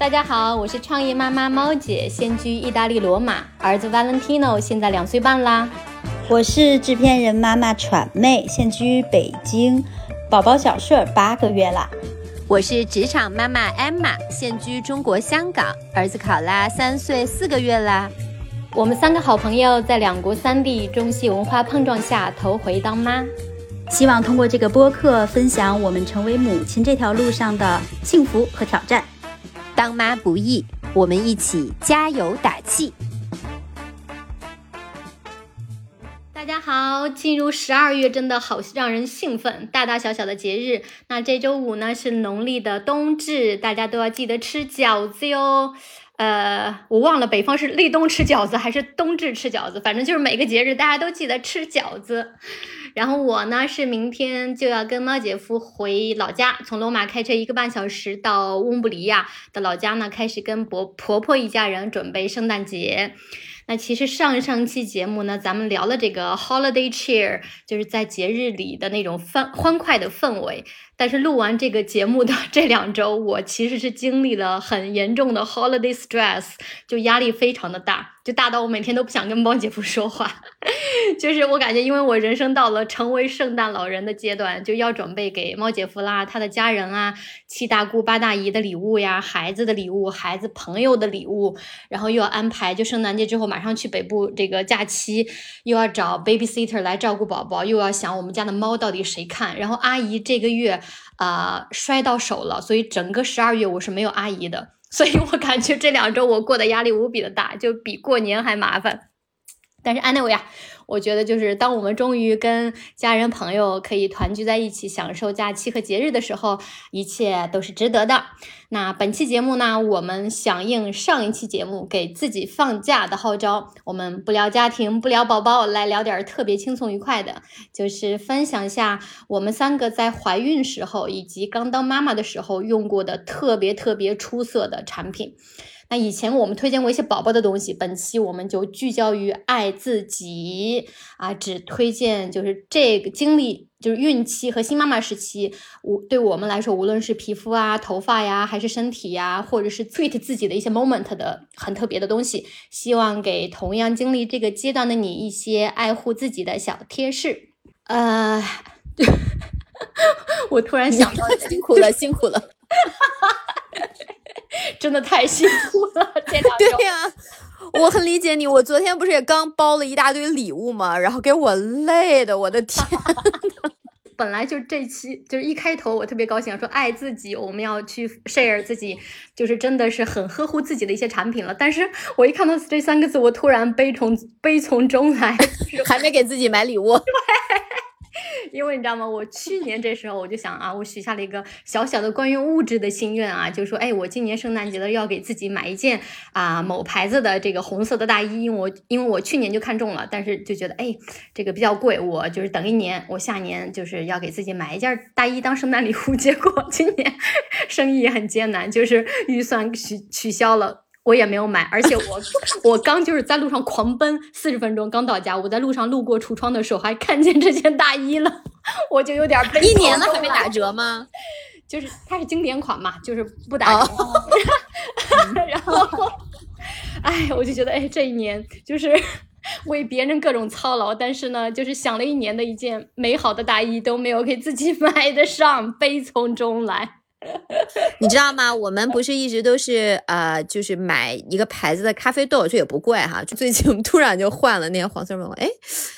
大家好，我是创业妈妈猫姐，现居意大利罗马，儿子 Valentino 现在两岁半啦。我是制片人妈妈喘妹，现居北京，宝宝小顺八个月啦。我是职场妈妈 Emma，现居中国香港，儿子考拉三岁四个月啦。我们三个好朋友在两国三地中西文化碰撞下头回当妈，希望通过这个播客分享我们成为母亲这条路上的幸福和挑战。当妈不易，我们一起加油打气。大家好，进入十二月真的好让人兴奋，大大小小的节日。那这周五呢是农历的冬至，大家都要记得吃饺子哟。呃，我忘了北方是立冬吃饺子还是冬至吃饺子，反正就是每个节日大家都记得吃饺子。然后我呢是明天就要跟猫姐夫回老家，从罗马开车一个半小时到翁布里亚的老家呢，开始跟婆婆婆一家人准备圣诞节。那其实上上期节目呢，咱们聊了这个 holiday cheer，就是在节日里的那种欢欢快的氛围。但是录完这个节目的 这两周，我其实是经历了很严重的 holiday stress，就压力非常的大，就大到我每天都不想跟猫姐夫说话。就是我感觉，因为我人生到了成为圣诞老人的阶段，就要准备给猫姐夫啦、他的家人啊、七大姑八大姨的礼物呀、孩子的礼物、孩子朋友的礼物，然后又要安排，就圣诞节之后马上去北部这个假期，又要找 babysitter 来照顾宝宝，又要想我们家的猫到底谁看，然后阿姨这个月。啊，摔到手了，所以整个十二月我是没有阿姨的，所以我感觉这两周我过的压力无比的大，就比过年还麻烦。但是安内维啊。我觉得就是当我们终于跟家人朋友可以团聚在一起，享受假期和节日的时候，一切都是值得的。那本期节目呢，我们响应上一期节目给自己放假的号召，我们不聊家庭，不聊宝宝，来聊点特别轻松愉快的，就是分享一下我们三个在怀孕时候以及刚当妈妈的时候用过的特别特别出色的产品。那以前我们推荐过一些宝宝的东西，本期我们就聚焦于爱自己啊，只推荐就是这个经历，就是孕期和新妈妈时期，无对我们来说，无论是皮肤啊、头发呀，还是身体呀，或者是 treat 自己的一些 moment 的很特别的东西，希望给同样经历这个阶段的你一些爱护自己的小贴士。呃，我突然想到，辛苦了，辛苦了。真的太辛苦了，这两周。对呀，我很理解你。我昨天不是也刚包了一大堆礼物吗？然后给我累的，我的天！本来就这期就是一开头，我特别高兴，说爱自己，我们要去 share 自己，就是真的是很呵护自己的一些产品了。但是我一看到这三个字，我突然悲从悲从中来，还没给自己买礼物。对。因为你知道吗？我去年这时候我就想啊，我许下了一个小小的关于物质的心愿啊，就说哎，我今年圣诞节了要给自己买一件啊某牌子的这个红色的大衣，因为我因为我去年就看中了，但是就觉得哎这个比较贵，我就是等一年，我下年就是要给自己买一件大衣当圣诞礼物。结果今年生意也很艰难，就是预算取取消了。我也没有买，而且我我刚就是在路上狂奔四十分钟，刚到家，我在路上路过橱窗的时候还看见这件大衣了，我就有点悲。一年了还没打折吗？就是它是经典款嘛，就是不打折。然后，哎，我就觉得，哎，这一年就是 为别人各种操劳，但是呢，就是想了一年的一件美好的大衣都没有给自己买得上，悲从中来。你知道吗？我们不是一直都是呃，就是买一个牌子的咖啡豆，这也不贵哈。就最近我们突然就换了那个黄色问我，哎，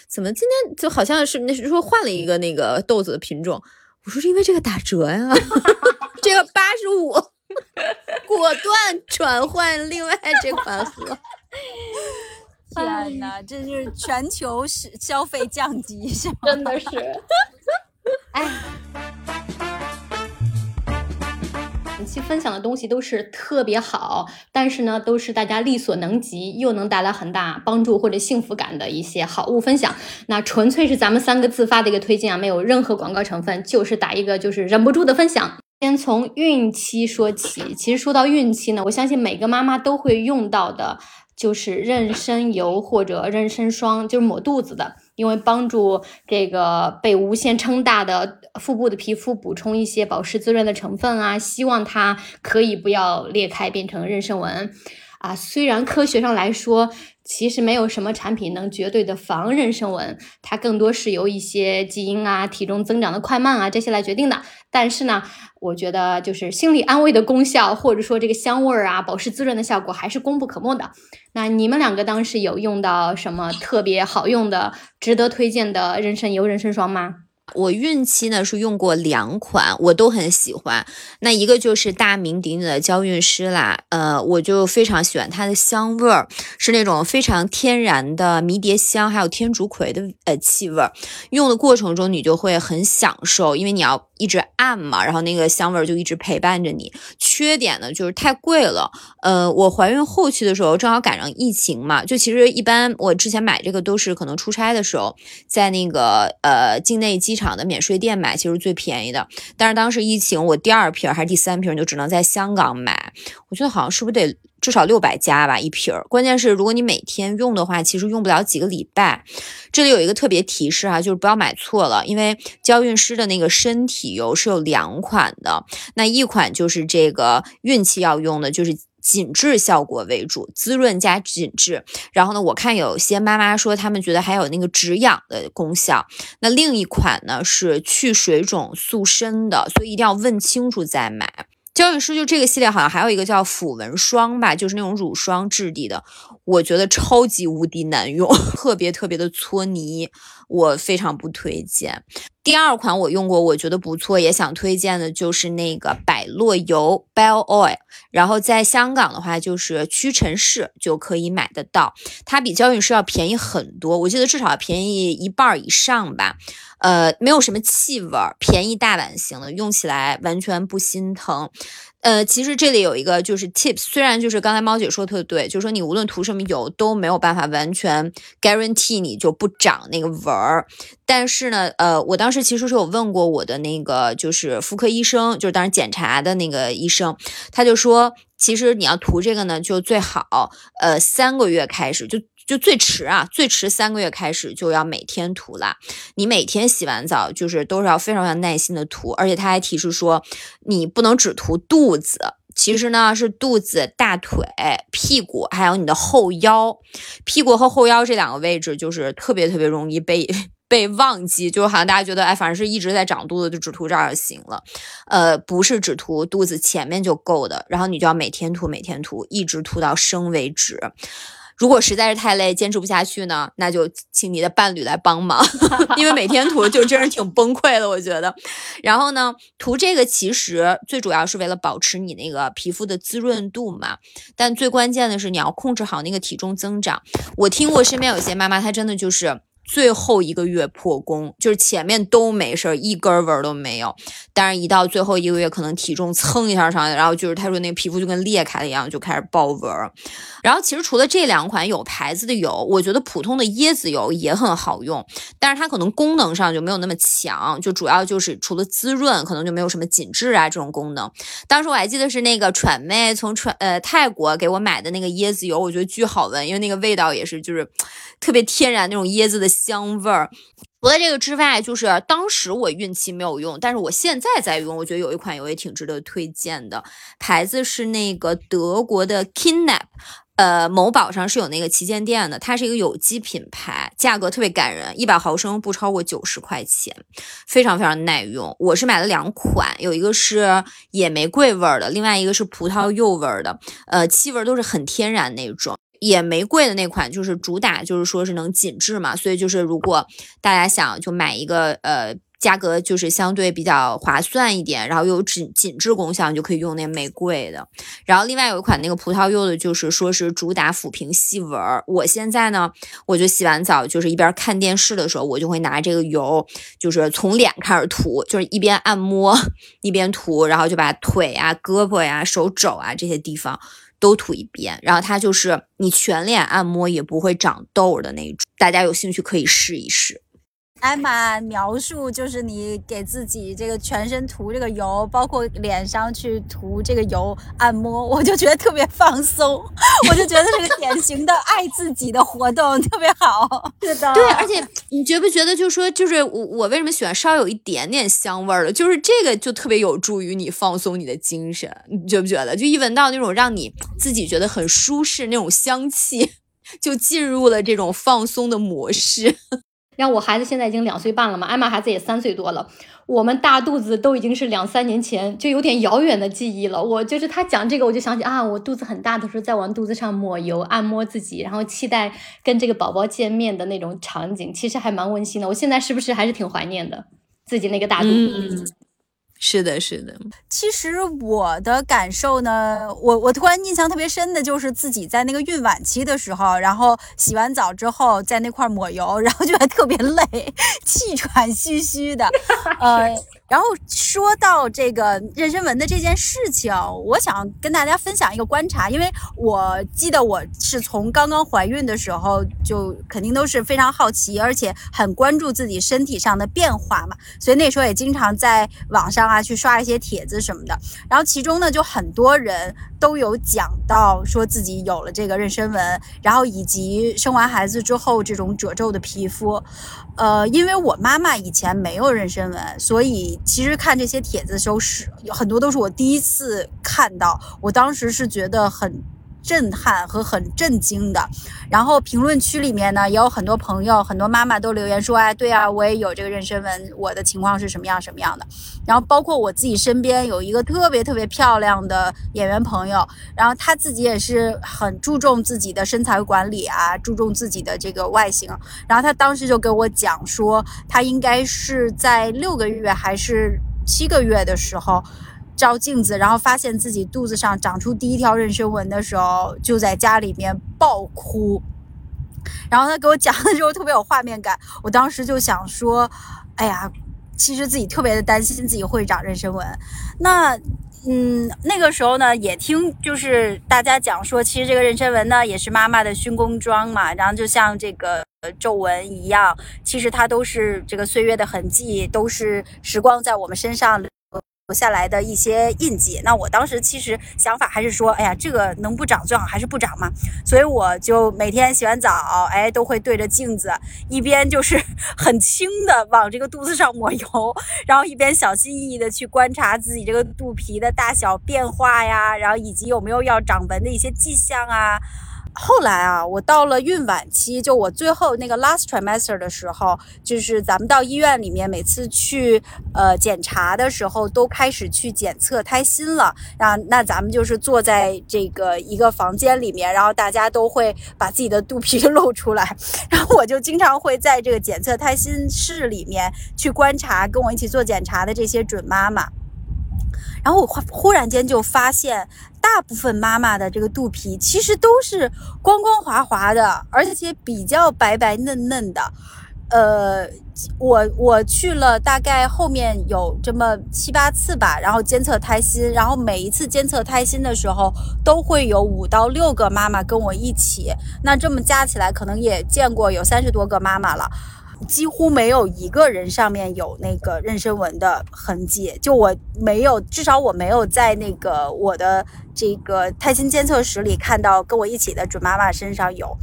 怎么今天就好像是那是说换了一个那个豆子的品种？我说是因为这个打折呀，这个八十五，果断转换另外这款喝。天哪，这是全球是消费降级是吗？真的是，哎。期分享的东西都是特别好，但是呢，都是大家力所能及，又能带来很大帮助或者幸福感的一些好物分享。那纯粹是咱们三个自发的一个推荐啊，没有任何广告成分，就是打一个就是忍不住的分享。先从孕期说起，其实说到孕期呢，我相信每个妈妈都会用到的。就是妊娠油或者妊娠霜，就是抹肚子的，因为帮助这个被无限撑大的腹部的皮肤补充一些保湿滋润的成分啊，希望它可以不要裂开变成妊娠纹啊。虽然科学上来说，其实没有什么产品能绝对的防妊娠纹，它更多是由一些基因啊、体重增长的快慢啊这些来决定的。但是呢，我觉得就是心理安慰的功效，或者说这个香味儿啊、保湿滋润的效果，还是功不可没的。那你们两个当时有用到什么特别好用的、值得推荐的妊娠油、妊娠霜吗？我孕期呢是用过两款，我都很喜欢。那一个就是大名鼎鼎的娇韵诗啦，呃，我就非常喜欢它的香味儿，是那种非常天然的迷迭香，还有天竺葵的呃气味儿。用的过程中你就会很享受，因为你要一直按嘛，然后那个香味儿就一直陪伴着你。缺点呢就是太贵了，呃，我怀孕后期的时候正好赶上疫情嘛，就其实一般我之前买这个都是可能出差的时候，在那个呃境内机场。场的免税店买其实最便宜的，但是当时疫情，我第二瓶还是第三瓶就只能在香港买。我觉得好像是不是得至少六百加吧一瓶？关键是如果你每天用的话，其实用不了几个礼拜。这里有一个特别提示啊，就是不要买错了，因为娇韵诗的那个身体油是有两款的，那一款就是这个孕期要用的，就是。紧致效果为主，滋润加紧致。然后呢，我看有些妈妈说，她们觉得还有那个止痒的功效。那另一款呢是去水肿塑身的，所以一定要问清楚再买。娇韵诗就这个系列好像还有一个叫抚纹霜吧，就是那种乳霜质地的，我觉得超级无敌难用，特别特别的搓泥，我非常不推荐。第二款我用过，我觉得不错，也想推荐的就是那个百洛油 （Bell Oil）。然后在香港的话，就是屈臣氏就可以买得到。它比娇韵诗要便宜很多，我记得至少便宜一半以上吧。呃，没有什么气味，便宜大碗型的，用起来完全不心疼。呃，其实这里有一个就是 tips，虽然就是刚才猫姐说特对，就是说你无论涂什么油都没有办法完全 guarantee 你就不长那个纹儿，但是呢，呃，我当时其实是有问过我的那个就是妇科医生，就是当时检查的那个医生，他就说，其实你要涂这个呢，就最好呃三个月开始就。就最迟啊，最迟三个月开始就要每天涂啦。你每天洗完澡，就是都是要非常非常耐心的涂。而且他还提示说，你不能只涂肚子，其实呢是肚子、大腿、屁股，还有你的后腰。屁股和后腰这两个位置，就是特别特别容易被被忘记，就好像大家觉得，哎，反正是一直在长肚子，就只涂这儿就行了。呃，不是只涂肚子前面就够的，然后你就要每天涂，每天涂，一直涂到生为止。如果实在是太累，坚持不下去呢，那就请你的伴侣来帮忙，因为每天涂就真是挺崩溃的，我觉得。然后呢，涂这个其实最主要是为了保持你那个皮肤的滋润度嘛，但最关键的是你要控制好那个体重增长。我听过身边有些妈妈，她真的就是。最后一个月破功，就是前面都没事儿，一根纹都没有。但是，一到最后一个月，可能体重蹭一下上来，然后就是他说那个皮肤就跟裂开了一样，就开始爆纹。然后，其实除了这两款有牌子的油，我觉得普通的椰子油也很好用，但是它可能功能上就没有那么强，就主要就是除了滋润，可能就没有什么紧致啊这种功能。当时我还记得是那个喘妹从喘呃泰国给我买的那个椰子油，我觉得巨好闻，因为那个味道也是就是特别天然那种椰子的。香味儿。除了这个之外，就是当时我孕期没有用，但是我现在在用。我觉得有一款油也挺值得推荐的，牌子是那个德国的 Kinap 呃，某宝上是有那个旗舰店的。它是一个有机品牌，价格特别感人，一百毫升不超过九十块钱，非常非常耐用。我是买了两款，有一个是野玫瑰味儿的，另外一个是葡萄柚味儿的，呃，气味都是很天然那种。野玫瑰的那款就是主打，就是说是能紧致嘛，所以就是如果大家想就买一个，呃，价格就是相对比较划算一点，然后又有紧紧致功效，你就可以用那玫瑰的。然后另外有一款那个葡萄柚的，就是说是主打抚平细纹儿。我现在呢，我就洗完澡，就是一边看电视的时候，我就会拿这个油，就是从脸开始涂，就是一边按摩 一边涂，然后就把腿啊、胳膊呀、手肘啊这些地方。都涂一遍，然后它就是你全脸按摩也不会长痘的那种。大家有兴趣可以试一试。艾玛描述就是你给自己这个全身涂这个油，包括脸上去涂这个油按摩，我就觉得特别放松，我就觉得是个 典型的爱自己的活动，特别好。是的，对，而且你觉不觉得，就说就是我我为什么喜欢稍有一点点香味儿的，就是这个就特别有助于你放松你的精神，你觉不觉得？就一闻到那种让你自己觉得很舒适那种香气，就进入了这种放松的模式。让我孩子现在已经两岁半了嘛，艾玛孩子也三岁多了。我们大肚子都已经是两三年前，就有点遥远的记忆了。我就是他讲这个，我就想起啊，我肚子很大的时候，在往肚子上抹油按摩自己，然后期待跟这个宝宝见面的那种场景，其实还蛮温馨的。我现在是不是还是挺怀念的自己那个大肚子？是的，是的。其实我的感受呢，我我突然印象特别深的就是自己在那个孕晚期的时候，然后洗完澡之后在那块抹油，然后就还特别累，气喘吁吁的，呃。然后说到这个妊娠纹的这件事情，我想跟大家分享一个观察，因为我记得我是从刚刚怀孕的时候就肯定都是非常好奇，而且很关注自己身体上的变化嘛，所以那时候也经常在网上啊去刷一些帖子什么的。然后其中呢，就很多人都有讲到说自己有了这个妊娠纹，然后以及生完孩子之后这种褶皱的皮肤。呃，因为我妈妈以前没有妊娠纹，所以。其实看这些帖子的时候，是有很多都是我第一次看到，我当时是觉得很。震撼和很震惊的，然后评论区里面呢也有很多朋友、很多妈妈都留言说：“哎，对啊，我也有这个妊娠纹，我的情况是什么样什么样的。”然后包括我自己身边有一个特别特别漂亮的演员朋友，然后她自己也是很注重自己的身材管理啊，注重自己的这个外形。然后她当时就跟我讲说，她应该是在六个月还是七个月的时候。照镜子，然后发现自己肚子上长出第一条妊娠纹的时候，就在家里面爆哭。然后他给我讲的时候特别有画面感，我当时就想说：“哎呀，其实自己特别的担心自己会长妊娠纹。”那，嗯，那个时候呢，也听就是大家讲说，其实这个妊娠纹呢也是妈妈的勋工装嘛，然后就像这个皱纹一样，其实它都是这个岁月的痕迹，都是时光在我们身上。留下来的一些印记，那我当时其实想法还是说，哎呀，这个能不长最好还是不长嘛。所以我就每天洗完澡，哎，都会对着镜子，一边就是 很轻的往这个肚子上抹油，然后一边小心翼翼的去观察自己这个肚皮的大小变化呀，然后以及有没有要长纹的一些迹象啊。后来啊，我到了孕晚期，就我最后那个 last trimester 的时候，就是咱们到医院里面每次去呃检查的时候，都开始去检测胎心了。啊，那咱们就是坐在这个一个房间里面，然后大家都会把自己的肚皮露出来，然后我就经常会在这个检测胎心室里面去观察跟我一起做检查的这些准妈妈。然后我忽忽然间就发现，大部分妈妈的这个肚皮其实都是光光滑滑的，而且比较白白嫩嫩的。呃，我我去了大概后面有这么七八次吧，然后监测胎心，然后每一次监测胎心的时候，都会有五到六个妈妈跟我一起，那这么加起来，可能也见过有三十多个妈妈了。几乎没有一个人上面有那个妊娠纹的痕迹，就我没有，至少我没有在那个我的这个胎心监测室里看到跟我一起的准妈妈身上有。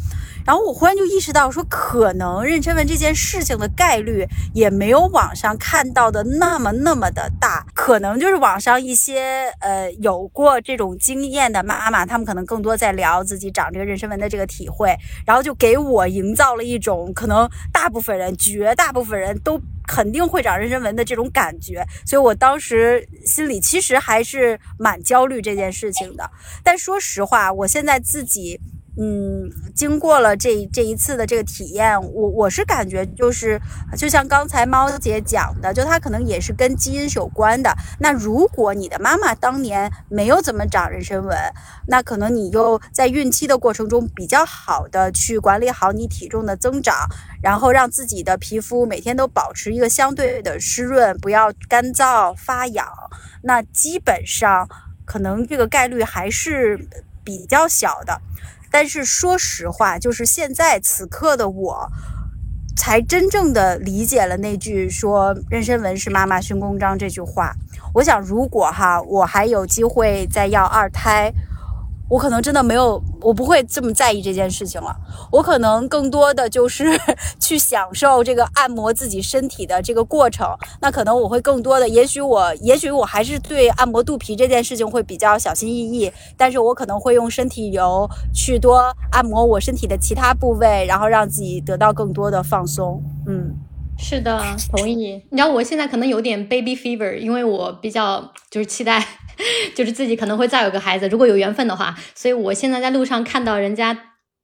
然后我忽然就意识到，说可能妊娠纹这件事情的概率也没有网上看到的那么那么的大，可能就是网上一些呃有过这种经验的妈妈，她们可能更多在聊自己长这个妊娠纹的这个体会，然后就给我营造了一种可能大部分人、绝大部分人都肯定会长妊娠纹的这种感觉，所以我当时心里其实还是蛮焦虑这件事情的。但说实话，我现在自己。嗯，经过了这这一次的这个体验，我我是感觉就是，就像刚才猫姐讲的，就它可能也是跟基因有关的。那如果你的妈妈当年没有怎么长妊娠纹，那可能你又在孕期的过程中比较好的去管理好你体重的增长，然后让自己的皮肤每天都保持一个相对的湿润，不要干燥发痒，那基本上可能这个概率还是比较小的。但是说实话，就是现在此刻的我，才真正的理解了那句说“妊娠纹是妈妈勋公章”这句话。我想，如果哈我还有机会再要二胎。我可能真的没有，我不会这么在意这件事情了。我可能更多的就是 去享受这个按摩自己身体的这个过程。那可能我会更多的，也许我，也许我还是对按摩肚皮这件事情会比较小心翼翼。但是我可能会用身体油去多按摩我身体的其他部位，然后让自己得到更多的放松。嗯，是的，同意。你知道我现在可能有点 baby fever，因为我比较就是期待。就是自己可能会再有个孩子，如果有缘分的话。所以我现在在路上看到人家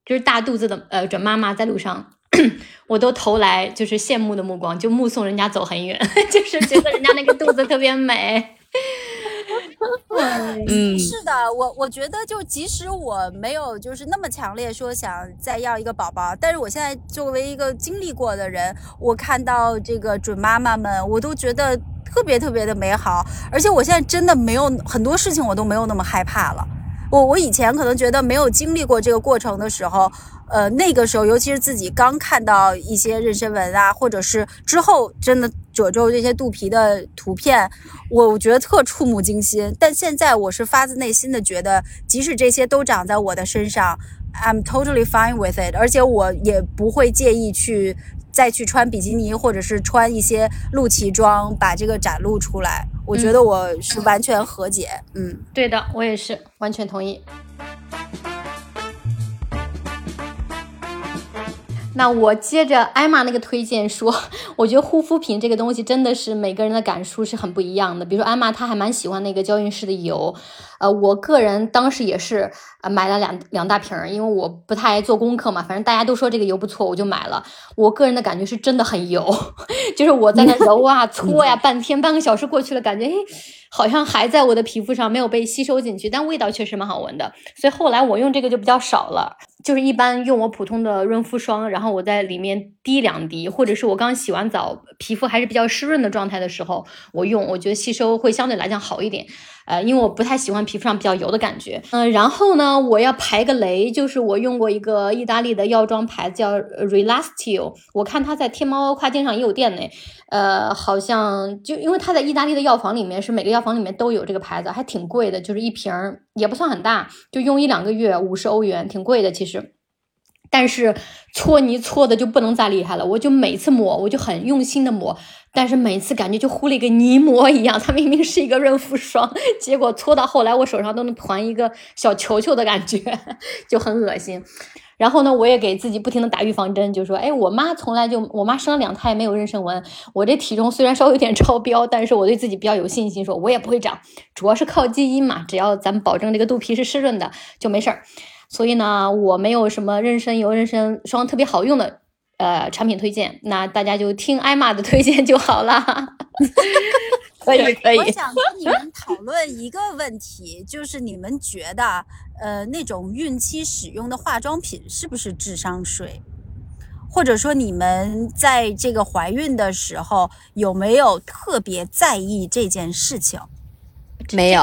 就是大肚子的呃准妈妈在路上，我都投来就是羡慕的目光，就目送人家走很远，就是觉得人家那个肚子特别美。嗯，是的，我我觉得就即使我没有就是那么强烈说想再要一个宝宝，但是我现在作为一个经历过的人，我看到这个准妈妈们，我都觉得。特别特别的美好，而且我现在真的没有很多事情，我都没有那么害怕了。我我以前可能觉得没有经历过这个过程的时候，呃，那个时候尤其是自己刚看到一些妊娠纹啊，或者是之后真的褶皱这些肚皮的图片，我我觉得特触目惊心。但现在我是发自内心的觉得，即使这些都长在我的身上，I'm totally fine with it，而且我也不会介意去。再去穿比基尼，或者是穿一些露脐装，把这个展露出来，我觉得我是完全和解。嗯，对的，我也是完全同意。那我接着艾玛那个推荐说，我觉得护肤品这个东西真的是每个人的感受是很不一样的。比如说艾玛，她还蛮喜欢那个娇韵诗的油，呃，我个人当时也是呃买了两两大瓶儿，因为我不太爱做功课嘛，反正大家都说这个油不错，我就买了。我个人的感觉是真的很油，就是我在那揉啊搓呀，半天半个小时过去了，感觉诶好像还在我的皮肤上没有被吸收进去，但味道确实蛮好闻的。所以后来我用这个就比较少了。就是一般用我普通的润肤霜，然后我在里面滴两滴，或者是我刚洗完澡，皮肤还是比较湿润的状态的时候，我用，我觉得吸收会相对来讲好一点。呃，因为我不太喜欢皮肤上比较油的感觉。嗯，然后呢，我要排个雷，就是我用过一个意大利的药妆牌子叫 Relastio，我看它在天猫跨境上也有店呢。呃，好像就因为它在意大利的药房里面，是每个药房里面都有这个牌子，还挺贵的，就是一瓶也不算很大，就用一两个月，五十欧元，挺贵的其实。但是搓泥搓的就不能再厉害了，我就每次抹，我就很用心的抹。但是每次感觉就糊了一个泥膜一样，它明明是一个润肤霜，结果搓到后来我手上都能团一个小球球的感觉，就很恶心。然后呢，我也给自己不停的打预防针，就说，哎，我妈从来就，我妈生了两胎没有妊娠纹，我这体重虽然稍微有点超标，但是我对自己比较有信心，说我也不会长，主要是靠基因嘛，只要咱们保证这个肚皮是湿润的就没事儿。所以呢，我没有什么妊娠油、妊娠霜特别好用的。呃，产品推荐，那大家就听艾玛的推荐就好了。可以，可以。我想跟你们讨论一个问题，就是你们觉得，呃，那种孕期使用的化妆品是不是智商税？或者说，你们在这个怀孕的时候有没有特别在意这件事情？没有，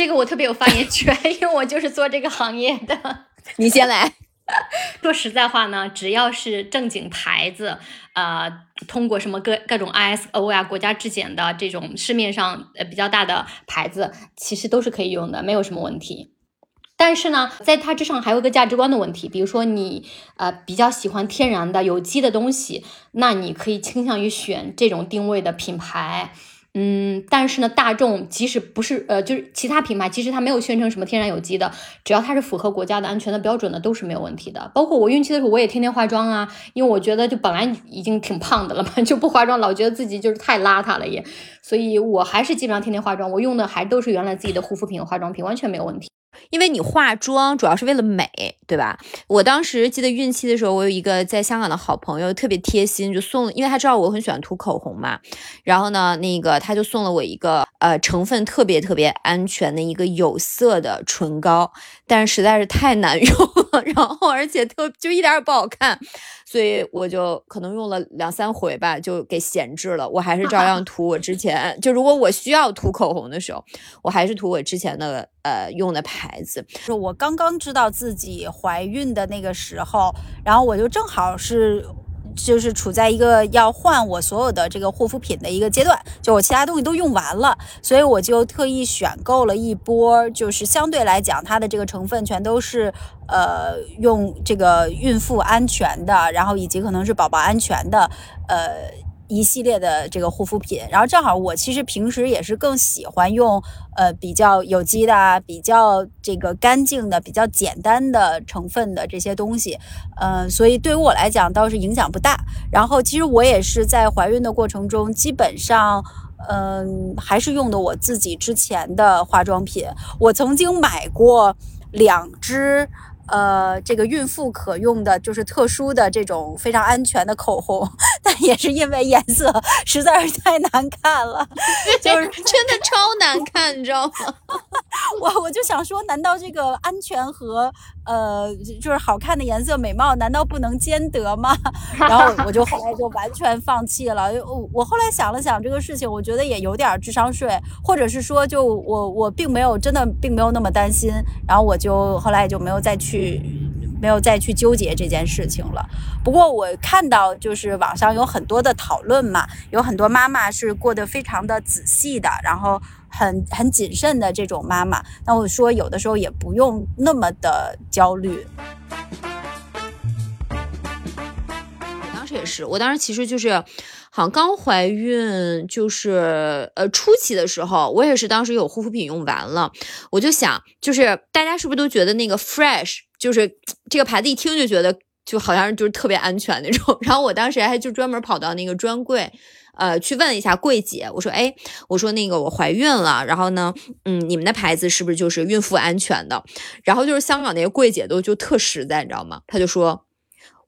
这个我特别有发言权，因为我就是做这个行业的。你先来。说实在话呢，只要是正经牌子，呃，通过什么各各种 ISO 呀，国家质检的这种市面上呃比较大的牌子，其实都是可以用的，没有什么问题。但是呢，在它之上还有一个价值观的问题，比如说你呃比较喜欢天然的有机的东西，那你可以倾向于选这种定位的品牌。嗯，但是呢，大众即使不是呃，就是其他品牌，其实它没有宣称什么天然有机的，只要它是符合国家的安全的标准的，都是没有问题的。包括我孕期的时候，我也天天化妆啊，因为我觉得就本来已经挺胖的了嘛，就不化妆老觉得自己就是太邋遢了也，所以我还是基本上天天化妆，我用的还都是原来自己的护肤品和化妆品，完全没有问题。因为你化妆主要是为了美，对吧？我当时记得孕期的时候，我有一个在香港的好朋友，特别贴心，就送了，因为他知道我很喜欢涂口红嘛。然后呢，那个他就送了我一个呃成分特别特别安全的一个有色的唇膏，但是实在是太难 用了，然后而且特就一点也不好看。所以我就可能用了两三回吧，就给闲置了。我还是照样 涂我之前，就如果我需要涂口红的时候，我还是涂我之前的呃用的牌子。就我刚刚知道自己怀孕的那个时候，然后我就正好是。就是处在一个要换我所有的这个护肤品的一个阶段，就我其他东西都用完了，所以我就特意选购了一波，就是相对来讲它的这个成分全都是呃用这个孕妇安全的，然后以及可能是宝宝安全的，呃。一系列的这个护肤品，然后正好我其实平时也是更喜欢用呃比较有机的、比较这个干净的、比较简单的成分的这些东西，嗯，所以对于我来讲倒是影响不大。然后其实我也是在怀孕的过程中，基本上嗯还是用的我自己之前的化妆品。我曾经买过两支。呃，这个孕妇可用的就是特殊的这种非常安全的口红，但也是因为颜色实在是太难看了，就是真的超难看，你知道吗？我我就想说，难道这个安全和呃就是好看的颜色美貌难道不能兼得吗？然后我就后来就完全放弃了。我我后来想了想这个事情，我觉得也有点智商税，或者是说就我我并没有真的并没有那么担心，然后我就后来也就没有再去。没有再去纠结这件事情了。不过我看到就是网上有很多的讨论嘛，有很多妈妈是过得非常的仔细的，然后很很谨慎的这种妈妈。那我说有的时候也不用那么的焦虑。我当时也是，我当时其实就是。好像刚怀孕，就是呃初期的时候，我也是当时有护肤品用完了，我就想，就是大家是不是都觉得那个 Fresh，就是这个牌子一听就觉得就好像就是特别安全那种。然后我当时还就专门跑到那个专柜，呃，去问了一下柜姐，我说，哎，我说那个我怀孕了，然后呢，嗯，你们的牌子是不是就是孕妇安全的？然后就是香港那个柜姐都就特实在，你知道吗？她就说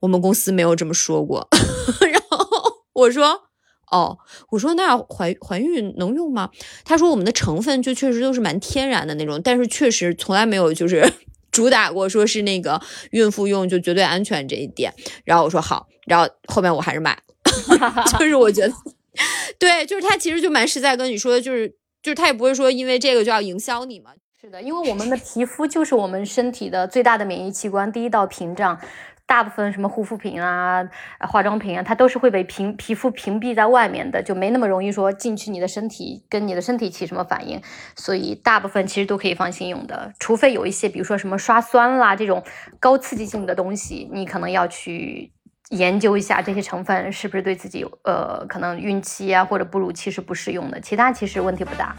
我们公司没有这么说过。然后我说，哦，我说那怀怀孕能用吗？他说我们的成分就确实都是蛮天然的那种，但是确实从来没有就是主打过说是那个孕妇用就绝对安全这一点。然后我说好，然后后面我还是买了，就是我觉得，对，就是他其实就蛮实在跟你说的，就是就是他也不会说因为这个就要营销你嘛。是的，因为我们的皮肤就是我们身体的最大的免疫器官，第一道屏障。大部分什么护肤品啊、化妆品啊，它都是会被屏皮肤屏蔽在外面的，就没那么容易说进去你的身体，跟你的身体起什么反应。所以大部分其实都可以放心用的，除非有一些，比如说什么刷酸啦这种高刺激性的东西，你可能要去研究一下这些成分是不是对自己呃可能孕期啊或者哺乳期是不适用的，其他其实问题不大。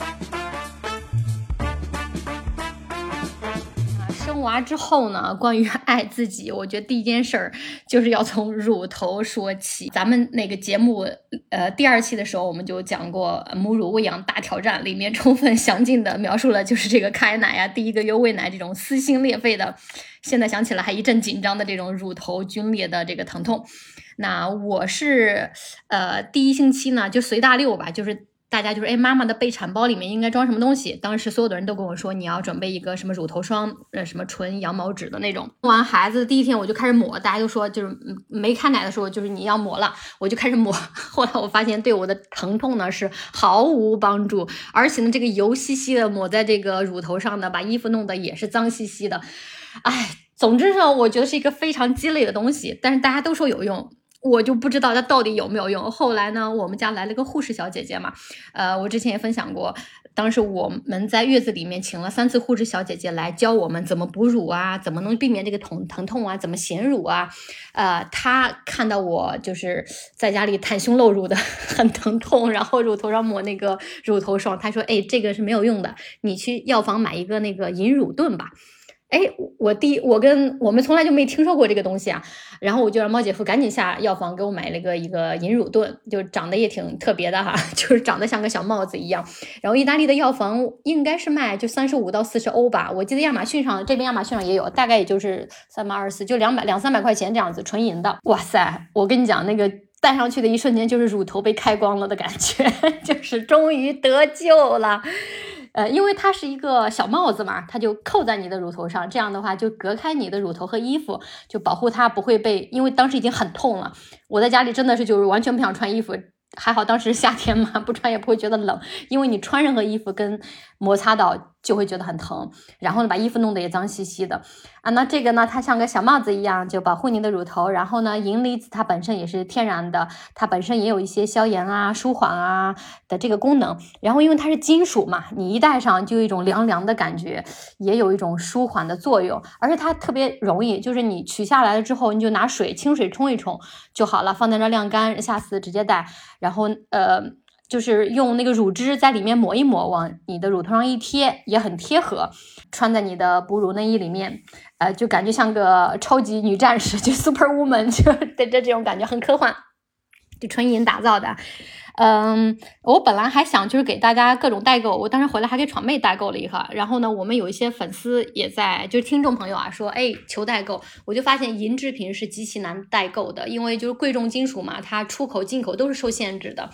娃之后呢？关于爱自己，我觉得第一件事儿就是要从乳头说起。咱们那个节目，呃，第二期的时候我们就讲过母乳喂养大挑战，里面充分详尽的描述了就是这个开奶呀，第一个月喂奶这种撕心裂肺的，现在想起来还一阵紧张的这种乳头皲裂的这个疼痛。那我是呃第一星期呢就随大溜吧，就是。大家就是哎，妈妈的备产包里面应该装什么东西？当时所有的人都跟我说，你要准备一个什么乳头霜，呃，什么纯羊毛纸的那种。生完孩子第一天我就开始抹，大家都说就是没开奶的时候就是你要抹了，我就开始抹。后来我发现对我的疼痛呢是毫无帮助，而且呢这个油兮兮的抹在这个乳头上呢，把衣服弄得也是脏兮兮的。哎，总之呢我觉得是一个非常鸡肋的东西，但是大家都说有用。我就不知道它到底有没有用。后来呢，我们家来了个护士小姐姐嘛，呃，我之前也分享过，当时我们在月子里面请了三次护士小姐姐来教我们怎么哺乳啊，怎么能避免这个疼疼痛啊，怎么衔乳啊。呃，她看到我就是在家里袒胸露乳的 很疼痛，然后乳头上抹那个乳头霜，她说：“哎，这个是没有用的，你去药房买一个那个银乳盾吧。”哎，我第我跟我们从来就没听说过这个东西啊，然后我就让猫姐夫赶紧下药房给我买了个一个银乳盾，就长得也挺特别的哈，就是长得像个小帽子一样。然后意大利的药房应该是卖就三十五到四十欧吧，我记得亚马逊上这边亚马逊上也有，大概也就是三百二十四，就两百两三百块钱这样子，纯银的。哇塞，我跟你讲，那个戴上去的一瞬间就是乳头被开光了的感觉，就是终于得救了。呃，因为它是一个小帽子嘛，它就扣在你的乳头上，这样的话就隔开你的乳头和衣服，就保护它不会被。因为当时已经很痛了，我在家里真的是就是完全不想穿衣服，还好当时是夏天嘛，不穿也不会觉得冷，因为你穿任何衣服跟摩擦到就会觉得很疼，然后呢，把衣服弄得也脏兮兮的啊。那这个呢，它像个小帽子一样，就保护你的乳头。然后呢，银离子它本身也是天然的，它本身也有一些消炎啊、舒缓啊的这个功能。然后因为它是金属嘛，你一戴上就有一种凉凉的感觉，也有一种舒缓的作用。而且它特别容易，就是你取下来了之后，你就拿水清水冲一冲就好了，放在那晾干，下次直接戴。然后呃。就是用那个乳汁在里面抹一抹，往你的乳头上一贴，也很贴合。穿在你的哺乳内衣里面，呃，就感觉像个超级女战士，就 super woman，就的这这种感觉很科幻，就纯银打造的。嗯，我本来还想就是给大家各种代购，我当时回来还给闯妹代购了一盒。然后呢，我们有一些粉丝也在，就是听众朋友啊，说哎求代购，我就发现银制品是极其难代购的，因为就是贵重金属嘛，它出口进口都是受限制的。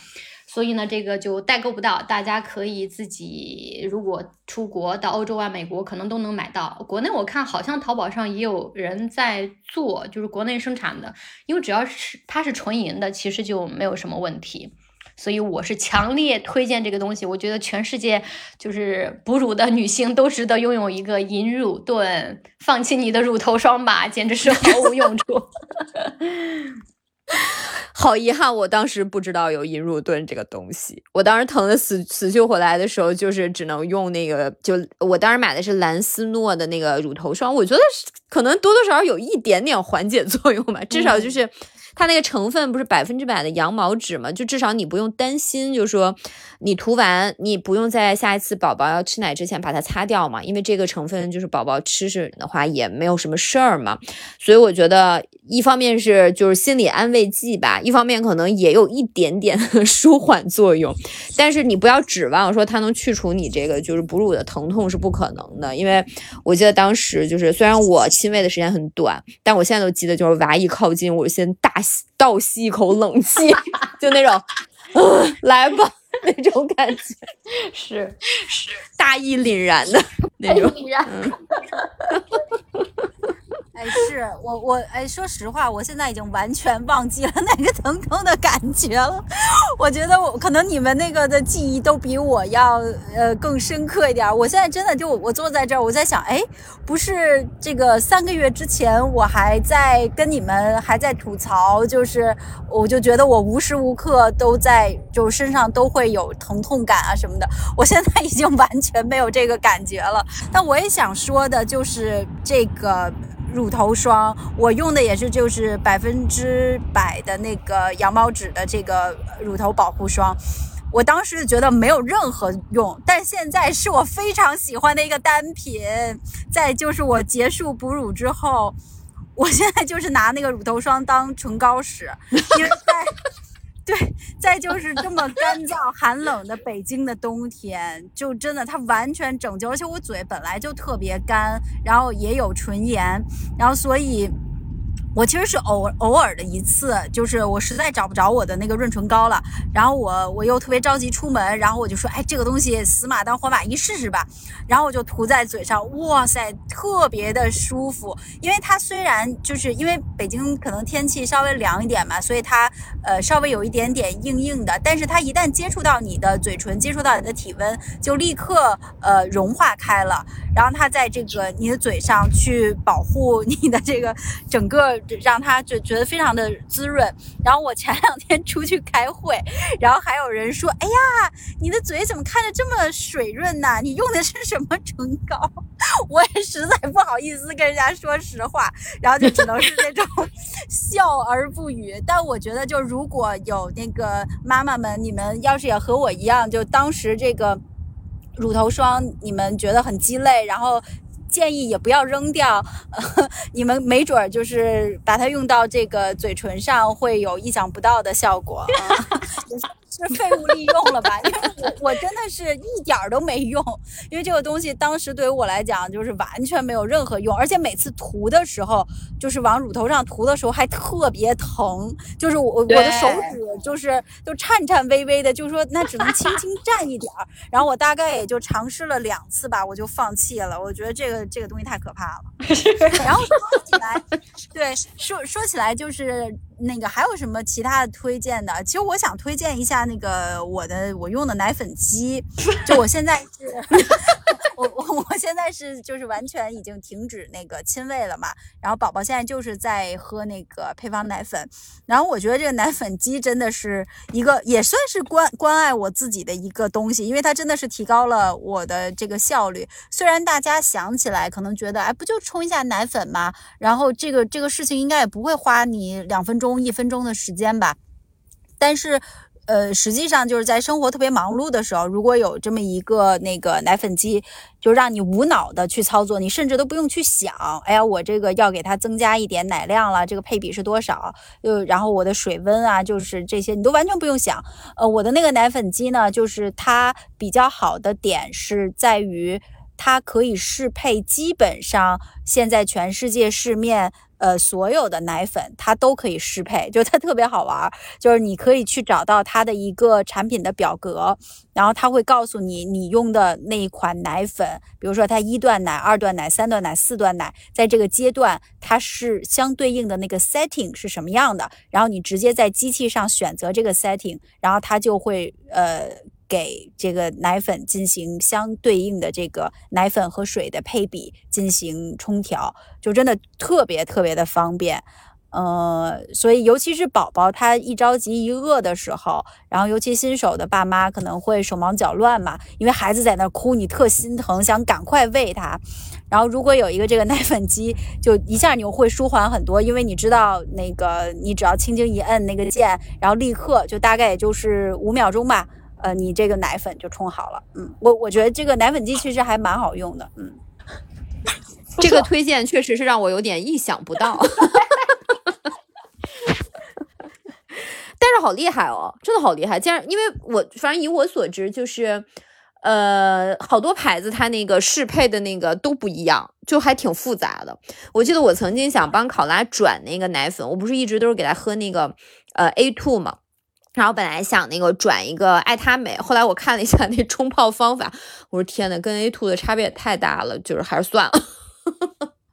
所以呢，这个就代购不到，大家可以自己如果出国到欧洲啊、美国，可能都能买到。国内我看好像淘宝上也有人在做，就是国内生产的，因为只要是它是纯银的，其实就没有什么问题。所以我是强烈推荐这个东西，我觉得全世界就是哺乳的女性都值得拥有一个银乳盾，放弃你的乳头霜吧，简直是毫无用处。好遗憾，我当时不知道有银乳盾这个东西。我当时疼的死死去活来的时候，就是只能用那个，就我当时买的是兰斯诺的那个乳头霜，我觉得可能多多少少有一点点缓解作用吧，至少就是。它那个成分不是百分之百的羊毛脂吗？就至少你不用担心，就是说你涂完，你不用在下一次宝宝要吃奶之前把它擦掉嘛，因为这个成分就是宝宝吃是的话也没有什么事儿嘛。所以我觉得一方面是就是心理安慰剂吧，一方面可能也有一点点 舒缓作用。但是你不要指望说它能去除你这个就是哺乳的疼痛是不可能的，因为我记得当时就是虽然我亲喂的时间很短，但我现在都记得就是娃一靠近我先大。倒吸一口冷气，就那种，来吧 那种感觉，是是。大义凛然的那种。哎，是我我哎，说实话，我现在已经完全忘记了那个疼痛的感觉了。我觉得我可能你们那个的记忆都比我要呃更深刻一点。我现在真的就我坐在这儿，我在想，哎，不是这个三个月之前我还在跟你们还在吐槽，就是我就觉得我无时无刻都在就身上都会有疼痛感啊什么的。我现在已经完全没有这个感觉了。但我也想说的就是这个。乳头霜，我用的也是就是百分之百的那个羊毛脂的这个乳头保护霜。我当时觉得没有任何用，但现在是我非常喜欢的一个单品。再就是我结束哺乳之后，我现在就是拿那个乳头霜当唇膏使，因为在。对，再就是这么干燥寒冷的北京的冬天，就真的它完全拯救，而且我嘴本来就特别干，然后也有唇炎，然后所以。我其实是偶偶尔的一次，就是我实在找不着我的那个润唇膏了，然后我我又特别着急出门，然后我就说，哎，这个东西死马当活马医试试吧，然后我就涂在嘴上，哇塞，特别的舒服，因为它虽然就是因为北京可能天气稍微凉一点嘛，所以它呃稍微有一点点硬硬的，但是它一旦接触到你的嘴唇，接触到你的体温，就立刻呃融化开了，然后它在这个你的嘴上去保护你的这个整个。让他就觉得非常的滋润。然后我前两天出去开会，然后还有人说：“哎呀，你的嘴怎么看着这么水润呢？你用的是什么唇膏？” 我也实在不好意思跟人家说实话，然后就只能是那种 笑而不语。但我觉得，就如果有那个妈妈们，你们要是也和我一样，就当时这个乳头霜，你们觉得很鸡肋，然后。建议也不要扔掉，你们没准儿就是把它用到这个嘴唇上，会有意想不到的效果。是废物利用了吧？因为我我真的是一点儿都没用，因为这个东西当时对于我来讲就是完全没有任何用，而且每次涂的时候，就是往乳头上涂的时候还特别疼，就是我我的手指就是就颤颤巍巍的，就说那只能轻轻蘸一点儿，然后我大概也就尝试了两次吧，我就放弃了。我觉得这个这个东西太可怕了。然后说起来，对说说起来就是。那个还有什么其他的推荐的？其实我想推荐一下那个我的我用的奶粉机，就我现在是，我我我现在是就是完全已经停止那个亲喂了嘛，然后宝宝现在就是在喝那个配方奶粉，然后我觉得这个奶粉机真的是一个也算是关关爱我自己的一个东西，因为它真的是提高了我的这个效率。虽然大家想起来可能觉得，哎，不就冲一下奶粉吗？然后这个这个事情应该也不会花你两分钟、一分钟的时间吧？但是，呃，实际上就是在生活特别忙碌的时候，如果有这么一个那个奶粉机，就让你无脑的去操作，你甚至都不用去想，哎呀，我这个要给它增加一点奶量了，这个配比是多少？就然后我的水温啊，就是这些你都完全不用想。呃，我的那个奶粉机呢，就是它比较好的点是在于。它可以适配基本上现在全世界市面呃所有的奶粉，它都可以适配，就它特别好玩儿，就是你可以去找到它的一个产品的表格，然后它会告诉你你用的那一款奶粉，比如说它一段奶、二段奶、三段奶、四段奶，在这个阶段它是相对应的那个 setting 是什么样的，然后你直接在机器上选择这个 setting，然后它就会呃。给这个奶粉进行相对应的这个奶粉和水的配比进行冲调，就真的特别特别的方便。呃，所以尤其是宝宝他一着急一饿的时候，然后尤其新手的爸妈可能会手忙脚乱嘛，因为孩子在那哭，你特心疼，想赶快喂他。然后如果有一个这个奶粉机，就一下你就会舒缓很多，因为你知道那个你只要轻轻一摁那个键，然后立刻就大概也就是五秒钟吧。呃，你这个奶粉就冲好了，嗯，我我觉得这个奶粉机其实还蛮好用的，嗯，这个推荐确实是让我有点意想不到，但是好厉害哦，真的好厉害，竟然因为我反正以我所知就是，呃，好多牌子它那个适配的那个都不一样，就还挺复杂的。我记得我曾经想帮考拉转那个奶粉，我不是一直都是给他喝那个呃 A two 嘛。然后本来想那个转一个爱他美，后来我看了一下那冲泡方法，我说天呐，跟 A two 的差别也太大了，就是还是算了。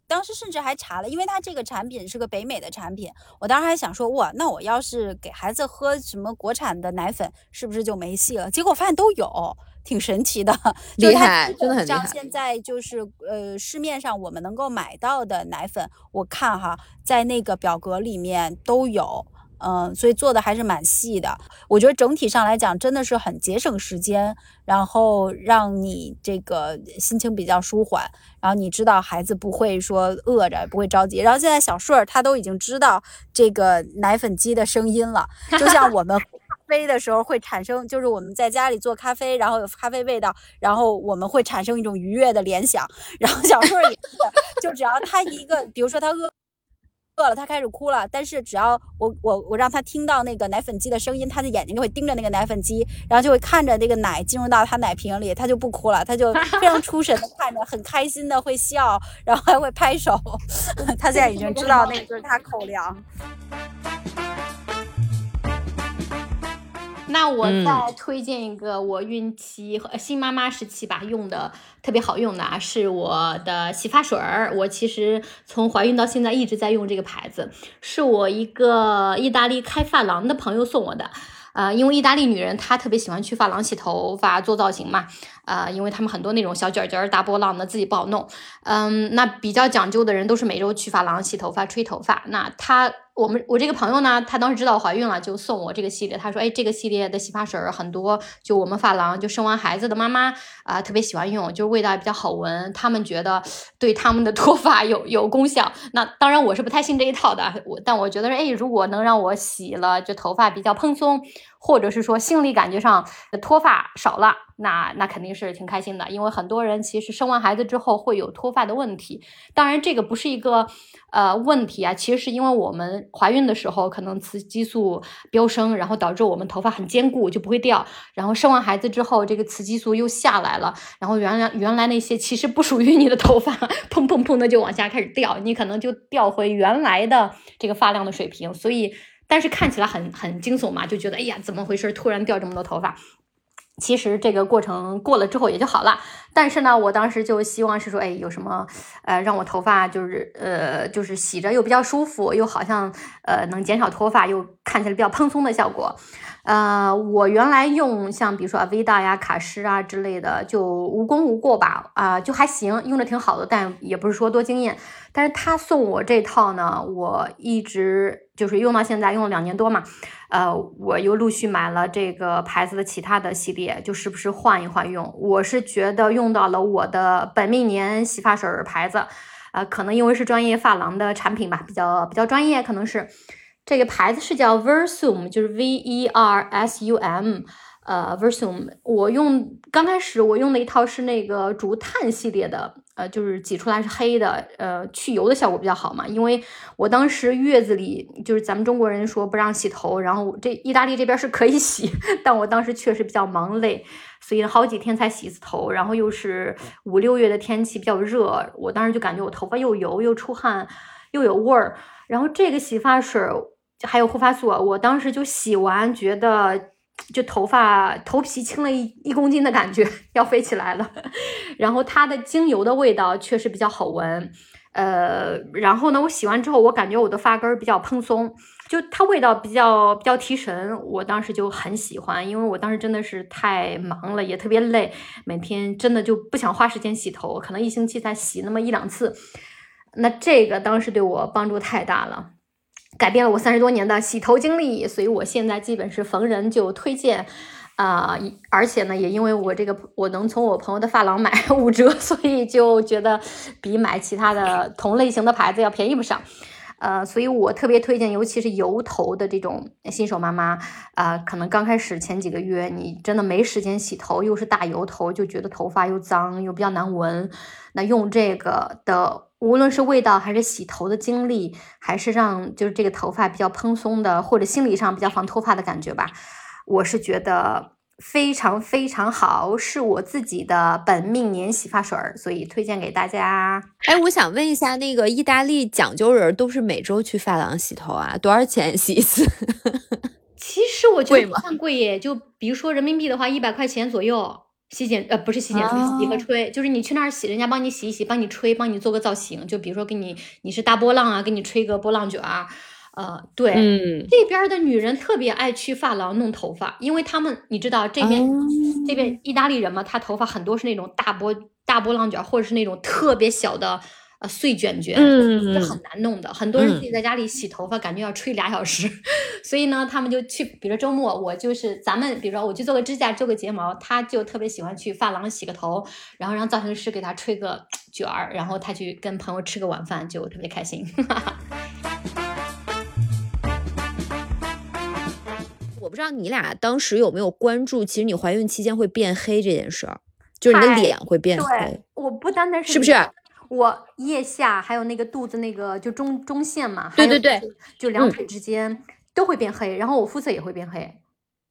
当时甚至还查了，因为它这个产品是个北美的产品，我当时还想说，哇，那我要是给孩子喝什么国产的奶粉，是不是就没戏了？结果发现都有，挺神奇的。厉害，真的很厉害。像现在就是呃市面上我们能够买到的奶粉，我看哈，在那个表格里面都有。嗯，所以做的还是蛮细的。我觉得整体上来讲，真的是很节省时间，然后让你这个心情比较舒缓，然后你知道孩子不会说饿着，不会着急。然后现在小顺儿他都已经知道这个奶粉机的声音了，就像我们 咖啡的时候会产生，就是我们在家里做咖啡，然后有咖啡味道，然后我们会产生一种愉悦的联想。然后小顺儿也是，就只要他一个，比如说他饿。饿了，他开始哭了。但是只要我我我让他听到那个奶粉机的声音，他的眼睛就会盯着那个奶粉机，然后就会看着那个奶进入到他奶瓶里，他就不哭了，他就 非常出神的看着，很开心的会笑，然后还会拍手。他现在已经知道那个就是他口粮。那我再推荐一个我孕期和新妈妈时期吧用的特别好用的啊，是我的洗发水儿。我其实从怀孕到现在一直在用这个牌子，是我一个意大利开发廊的朋友送我的。呃，因为意大利女人她特别喜欢去发廊洗头发做造型嘛，呃，因为他们很多那种小卷卷大波浪的自己不好弄。嗯，那比较讲究的人都是每周去发廊洗头发、吹头发。那她。我们我这个朋友呢，他当时知道我怀孕了，就送我这个系列。他说：“哎，这个系列的洗发水很多，就我们发廊就生完孩子的妈妈啊，特别喜欢用，就是味道也比较好闻，他们觉得对他们的脱发有有功效。那当然我是不太信这一套的，我但我觉得说，哎，如果能让我洗了，就头发比较蓬松，或者是说心理感觉上脱发少了，那那肯定是挺开心的。因为很多人其实生完孩子之后会有脱发的问题，当然这个不是一个。”呃，问题啊，其实是因为我们怀孕的时候可能雌激素飙升，然后导致我们头发很坚固，就不会掉。然后生完孩子之后，这个雌激素又下来了，然后原来原来那些其实不属于你的头发，砰砰砰的就往下开始掉，你可能就掉回原来的这个发量的水平。所以，但是看起来很很惊悚嘛，就觉得哎呀，怎么回事？突然掉这么多头发。其实这个过程过了之后也就好了，但是呢，我当时就希望是说，哎，有什么，呃，让我头发就是呃，就是洗着又比较舒服，又好像呃能减少脱发，又看起来比较蓬松的效果。呃，我原来用像比如说 Avida 呀、卡诗啊之类的，就无功无过吧，啊，就还行，用着挺好的，但也不是说多惊艳。但是他送我这套呢，我一直就是用到现在，用了两年多嘛，呃，我又陆续买了这个牌子的其他的系列，就时不时换一换用。我是觉得用到了我的本命年洗发水牌子，呃，可能因为是专业发廊的产品吧，比较比较专业，可能是。这个牌子是叫 Versum，就是 V E R S U M，呃，Versum。我用刚开始我用的一套是那个竹炭系列的，呃，就是挤出来是黑的，呃，去油的效果比较好嘛。因为我当时月子里就是咱们中国人说不让洗头，然后这意大利这边是可以 洗，但我当时确实比较忙累，所以好几天才洗一次头，然后又是五六月的天气比较热，我当时就感觉我头发又油又出汗又有味儿，然后这个洗发水。还有护发素，我当时就洗完，觉得就头发头皮轻了一一公斤的感觉，要飞起来了。然后它的精油的味道确实比较好闻，呃，然后呢，我洗完之后，我感觉我的发根比较蓬松，就它味道比较比较提神，我当时就很喜欢，因为我当时真的是太忙了，也特别累，每天真的就不想花时间洗头，可能一星期才洗那么一两次。那这个当时对我帮助太大了。改变了我三十多年的洗头经历，所以我现在基本是逢人就推荐，啊，而且呢，也因为我这个我能从我朋友的发廊买 五折，所以就觉得比买其他的同类型的牌子要便宜不少，呃，所以我特别推荐，尤其是油头的这种新手妈妈，啊，可能刚开始前几个月你真的没时间洗头，又是大油头，就觉得头发又脏又比较难闻，那用这个的。无论是味道，还是洗头的经历，还是让就是这个头发比较蓬松的，或者心理上比较防脱发的感觉吧，我是觉得非常非常好，是我自己的本命年洗发水儿，所以推荐给大家。哎，我想问一下，那个意大利讲究人都是每周去发廊洗头啊？多少钱洗一次？其实我觉得不算贵耶，就比如说人民币的话，一百块钱左右。洗剪呃不是洗剪吹，洗和吹，就是你去那儿洗，人家帮你洗一洗，帮你吹，帮你做个造型。就比如说给你你是大波浪啊，给你吹个波浪卷啊，呃对，嗯，这边的女人特别爱去发廊弄头发，因为他们你知道这边这边意大利人嘛，他头发很多是那种大波大波浪卷，或者是那种特别小的。呃，碎卷卷，嗯，是很难弄的。很多人自己在家里洗头发，感觉要吹俩小时。所以呢，他们就去，比如周末，我就是咱们，比如说我去做个指甲、做个睫毛，他就特别喜欢去发廊洗个头，然后让造型师给他吹个卷儿，然后他去跟朋友吃个晚饭，就特别开心。我不知道你俩当时有没有关注，其实你怀孕期间会变黑这件事儿，就是你的脸会变黑。我不单单是，是不是？我腋下还有那个肚子那个就中中线嘛，对对对，就两腿之间都会变黑，然后我肤色也会变黑。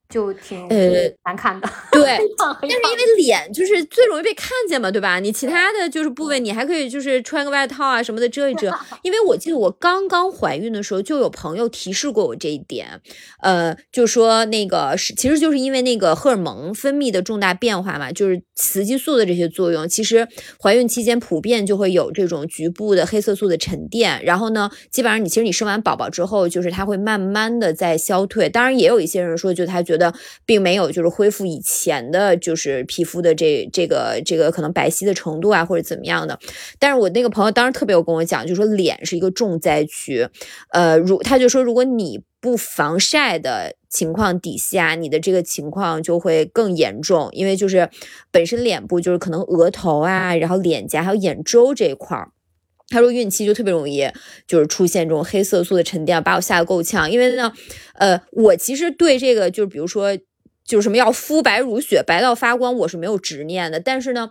就挺呃难看的，对，但是因为脸就是最容易被看见嘛，对吧？你其他的就是部位，你还可以就是穿个外套啊什么的遮一遮。因为我记得我刚刚怀孕的时候，就有朋友提示过我这一点，呃，就说那个是其实就是因为那个荷尔蒙分泌的重大变化嘛，就是雌激素的这些作用，其实怀孕期间普遍就会有这种局部的黑色素的沉淀。然后呢，基本上你其实你生完宝宝之后，就是它会慢慢的在消退。当然也有一些人说，就他觉觉得并没有，就是恢复以前的，就是皮肤的这这个这个可能白皙的程度啊，或者怎么样的。但是我那个朋友当时特别有跟我讲，就说脸是一个重灾区，呃，如他就说，如果你不防晒的情况底下，你的这个情况就会更严重，因为就是本身脸部就是可能额头啊，然后脸颊还有眼周这一块儿。他说孕期就特别容易，就是出现这种黑色素的沉淀，把我吓得够呛。因为呢，呃，我其实对这个就是比如说，就是什么要肤白如雪、白到发光，我是没有执念的。但是呢，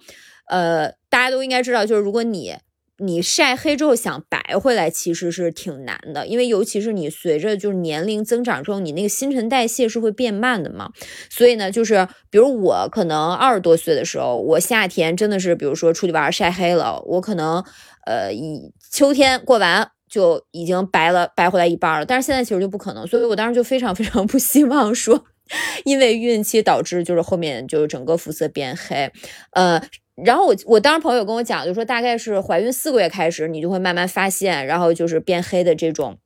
呃，大家都应该知道，就是如果你你晒黑之后想白回来，其实是挺难的。因为尤其是你随着就是年龄增长之后，你那个新陈代谢是会变慢的嘛。所以呢，就是比如我可能二十多岁的时候，我夏天真的是比如说出去玩晒黑了，我可能。呃，以秋天过完就已经白了，白回来一半了。但是现在其实就不可能，所以我当时就非常非常不希望说 因为孕期导致就是后面就是整个肤色变黑，呃。然后我我当时朋友跟我讲，就说大概是怀孕四个月开始，你就会慢慢发现，然后就是变黑的这种。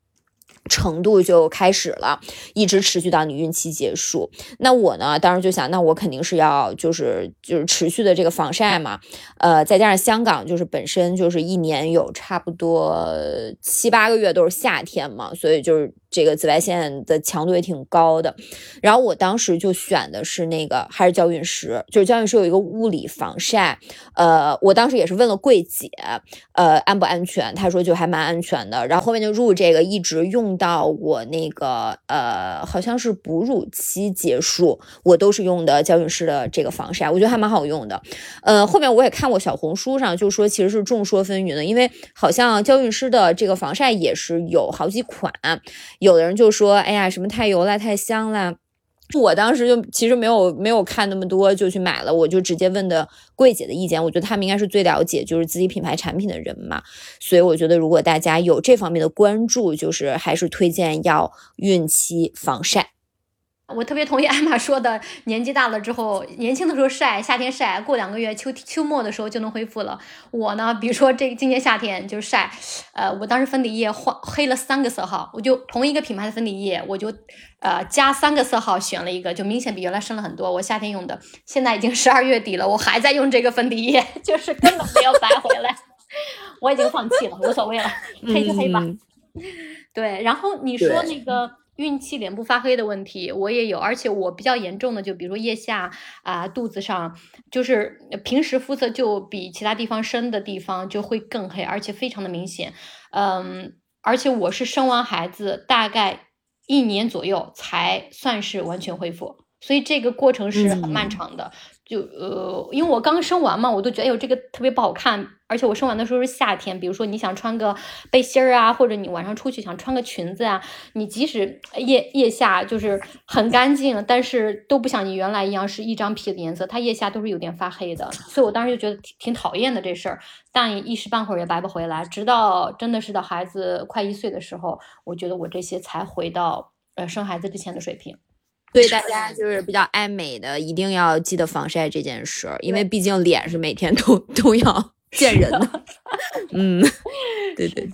程度就开始了，一直持续到你孕期结束。那我呢，当时就想，那我肯定是要就是就是持续的这个防晒嘛，呃，再加上香港就是本身就是一年有差不多七八个月都是夏天嘛，所以就是。这个紫外线的强度也挺高的，然后我当时就选的是那个还是娇韵诗，就是娇韵诗有一个物理防晒，呃，我当时也是问了柜姐，呃，安不安全？她说就还蛮安全的，然后后面就入这个，一直用到我那个呃，好像是哺乳期结束，我都是用的娇韵诗的这个防晒，我觉得还蛮好用的，呃，后面我也看过小红书上就说其实是众说纷纭的，因为好像娇韵诗的这个防晒也是有好几款。有的人就说：“哎呀，什么太油了，太香了。”我当时就其实没有没有看那么多，就去买了。我就直接问的柜姐的意见，我觉得他们应该是最了解就是自己品牌产品的人嘛。所以我觉得如果大家有这方面的关注，就是还是推荐要孕期防晒。我特别同意 艾玛说的，年纪大了之后，年轻的时候晒，夏天晒，过两个月秋秋末的时候就能恢复了。我呢，比如说这今年夏天就晒，呃，我当时粉底液换黑了三个色号，我就同一个品牌的粉底液，我就呃加三个色号选了一个，就明显比原来深了很多。我夏天用的，现在已经十二月底了，我还在用这个粉底液，就是根本没有白回来。我已经放弃了，无所谓了，黑就黑吧。对，然后你说那个。孕期脸部发黑的问题我也有，而且我比较严重的就比如说腋下啊、肚子上，就是平时肤色就比其他地方深的地方就会更黑，而且非常的明显。嗯，而且我是生完孩子大概一年左右才算是完全恢复，所以这个过程是很漫长的。就呃，因为我刚生完嘛，我都觉得哎呦这个特别不好看，而且我生完的时候是夏天，比如说你想穿个背心儿啊，或者你晚上出去想穿个裙子啊，你即使腋腋下就是很干净，但是都不像你原来一样是一张皮的颜色，它腋下都是有点发黑的，所以我当时就觉得挺挺讨厌的这事儿，但一时半会儿也白不回来，直到真的是到孩子快一岁的时候，我觉得我这些才回到呃生孩子之前的水平。对大家就是比较爱美的，一定要记得防晒这件事儿，因为毕竟脸是每天都都要见人的。嗯，对对对。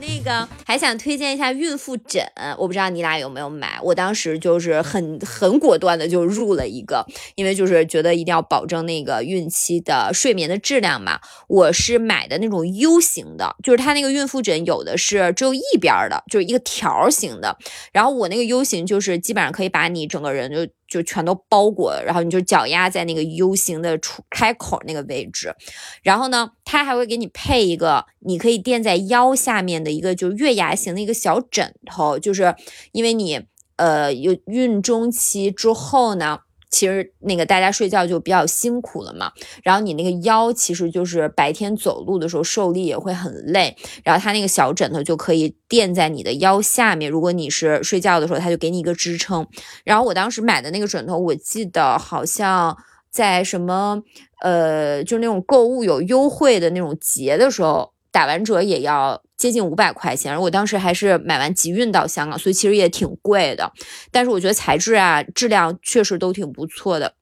那个还想推荐一下孕妇枕，我不知道你俩有没有买。我当时就是很很果断的就入了一个，因为就是觉得一定要保证那个孕期的睡眠的质量嘛。我是买的那种 U 型的，就是它那个孕妇枕有的是只有一边的，就是一个条形的。然后我那个 U 型就是基本上可以把你整个人就。就全都包裹，然后你就脚丫在那个 U 型的出开口那个位置，然后呢，它还会给你配一个，你可以垫在腰下面的一个就月牙形的一个小枕头，就是因为你呃有孕中期之后呢。其实那个大家睡觉就比较辛苦了嘛，然后你那个腰其实就是白天走路的时候受力也会很累，然后它那个小枕头就可以垫在你的腰下面，如果你是睡觉的时候，它就给你一个支撑。然后我当时买的那个枕头，我记得好像在什么呃，就那种购物有优惠的那种节的时候。打完折也要接近五百块钱，我当时还是买完集运到香港，所以其实也挺贵的。但是我觉得材质啊、质量确实都挺不错的。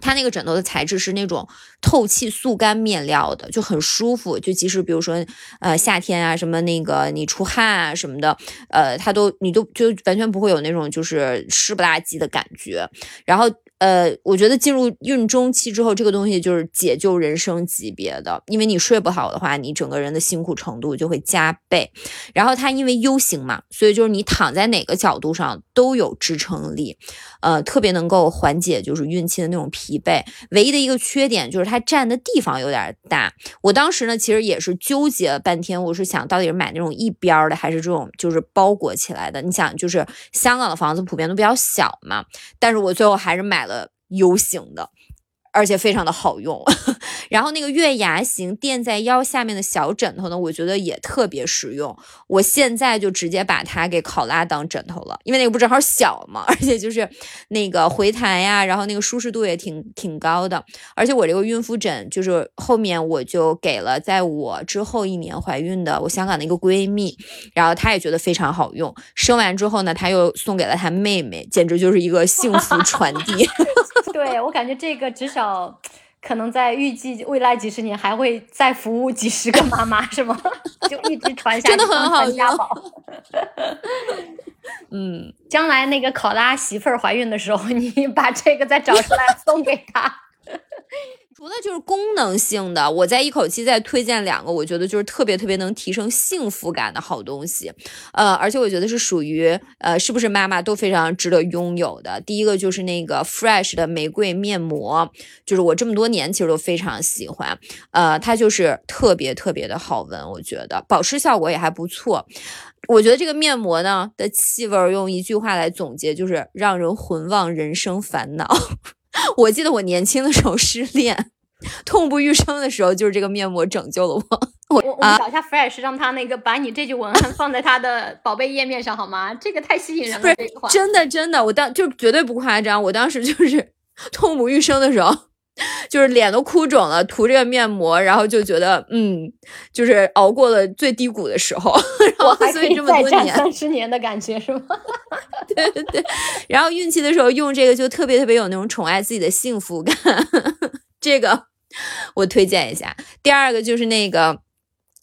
它那个枕头的材质是那种透气速干面料的，就很舒服。就即使比如说呃夏天啊，什么那个你出汗啊什么的，呃，它都你都就完全不会有那种就是湿不拉几的感觉。然后。呃，我觉得进入孕中期之后，这个东西就是解救人生级别的，因为你睡不好的话，你整个人的辛苦程度就会加倍。然后它因为 U 型嘛，所以就是你躺在哪个角度上都有支撑力，呃，特别能够缓解就是孕期的那种疲惫。唯一的一个缺点就是它占的地方有点大。我当时呢，其实也是纠结了半天，我是想到底是买那种一边的，还是这种就是包裹起来的。你想，就是香港的房子普遍都比较小嘛，但是我最后还是买。U 型的，而且非常的好用。然后那个月牙形垫在腰下面的小枕头呢，我觉得也特别实用。我现在就直接把它给考拉当枕头了，因为那个不正好小嘛，而且就是那个回弹呀，然后那个舒适度也挺挺高的。而且我这个孕妇枕就是后面我就给了在我之后一年怀孕的我香港的一个闺蜜，然后她也觉得非常好用。生完之后呢，她又送给了她妹妹，简直就是一个幸福传递。对我感觉这个至少。可能在预计未来几十年还会再服务几十个妈妈，是吗？就一直传下去，真的很好家宝。嗯，将来那个考拉媳妇儿怀孕的时候，你把这个再找出来送给她。除了就是功能性的，我再一口气再推荐两个，我觉得就是特别特别能提升幸福感的好东西，呃，而且我觉得是属于呃，是不是妈妈都非常值得拥有的。第一个就是那个 Fresh 的玫瑰面膜，就是我这么多年其实都非常喜欢，呃，它就是特别特别的好闻，我觉得保湿效果也还不错。我觉得这个面膜呢的气味用一句话来总结，就是让人浑忘人生烦恼。我记得我年轻的时候失恋，痛不欲生的时候，就是这个面膜拯救了我。我我们找一下 Fresh，让他那个把你这句文案放在他的宝贝页面上好吗？这个太吸引人了。真的真的，我当就绝对不夸张。我当时就是 痛不欲生的时候，就是脸都哭肿了，涂这个面膜，然后就觉得嗯，就是熬过了最低谷的时候。然后所以这么多年，三十年的感觉是吗？对对对，然后孕期的时候用这个就特别特别有那种宠爱自己的幸福感，这个我推荐一下。第二个就是那个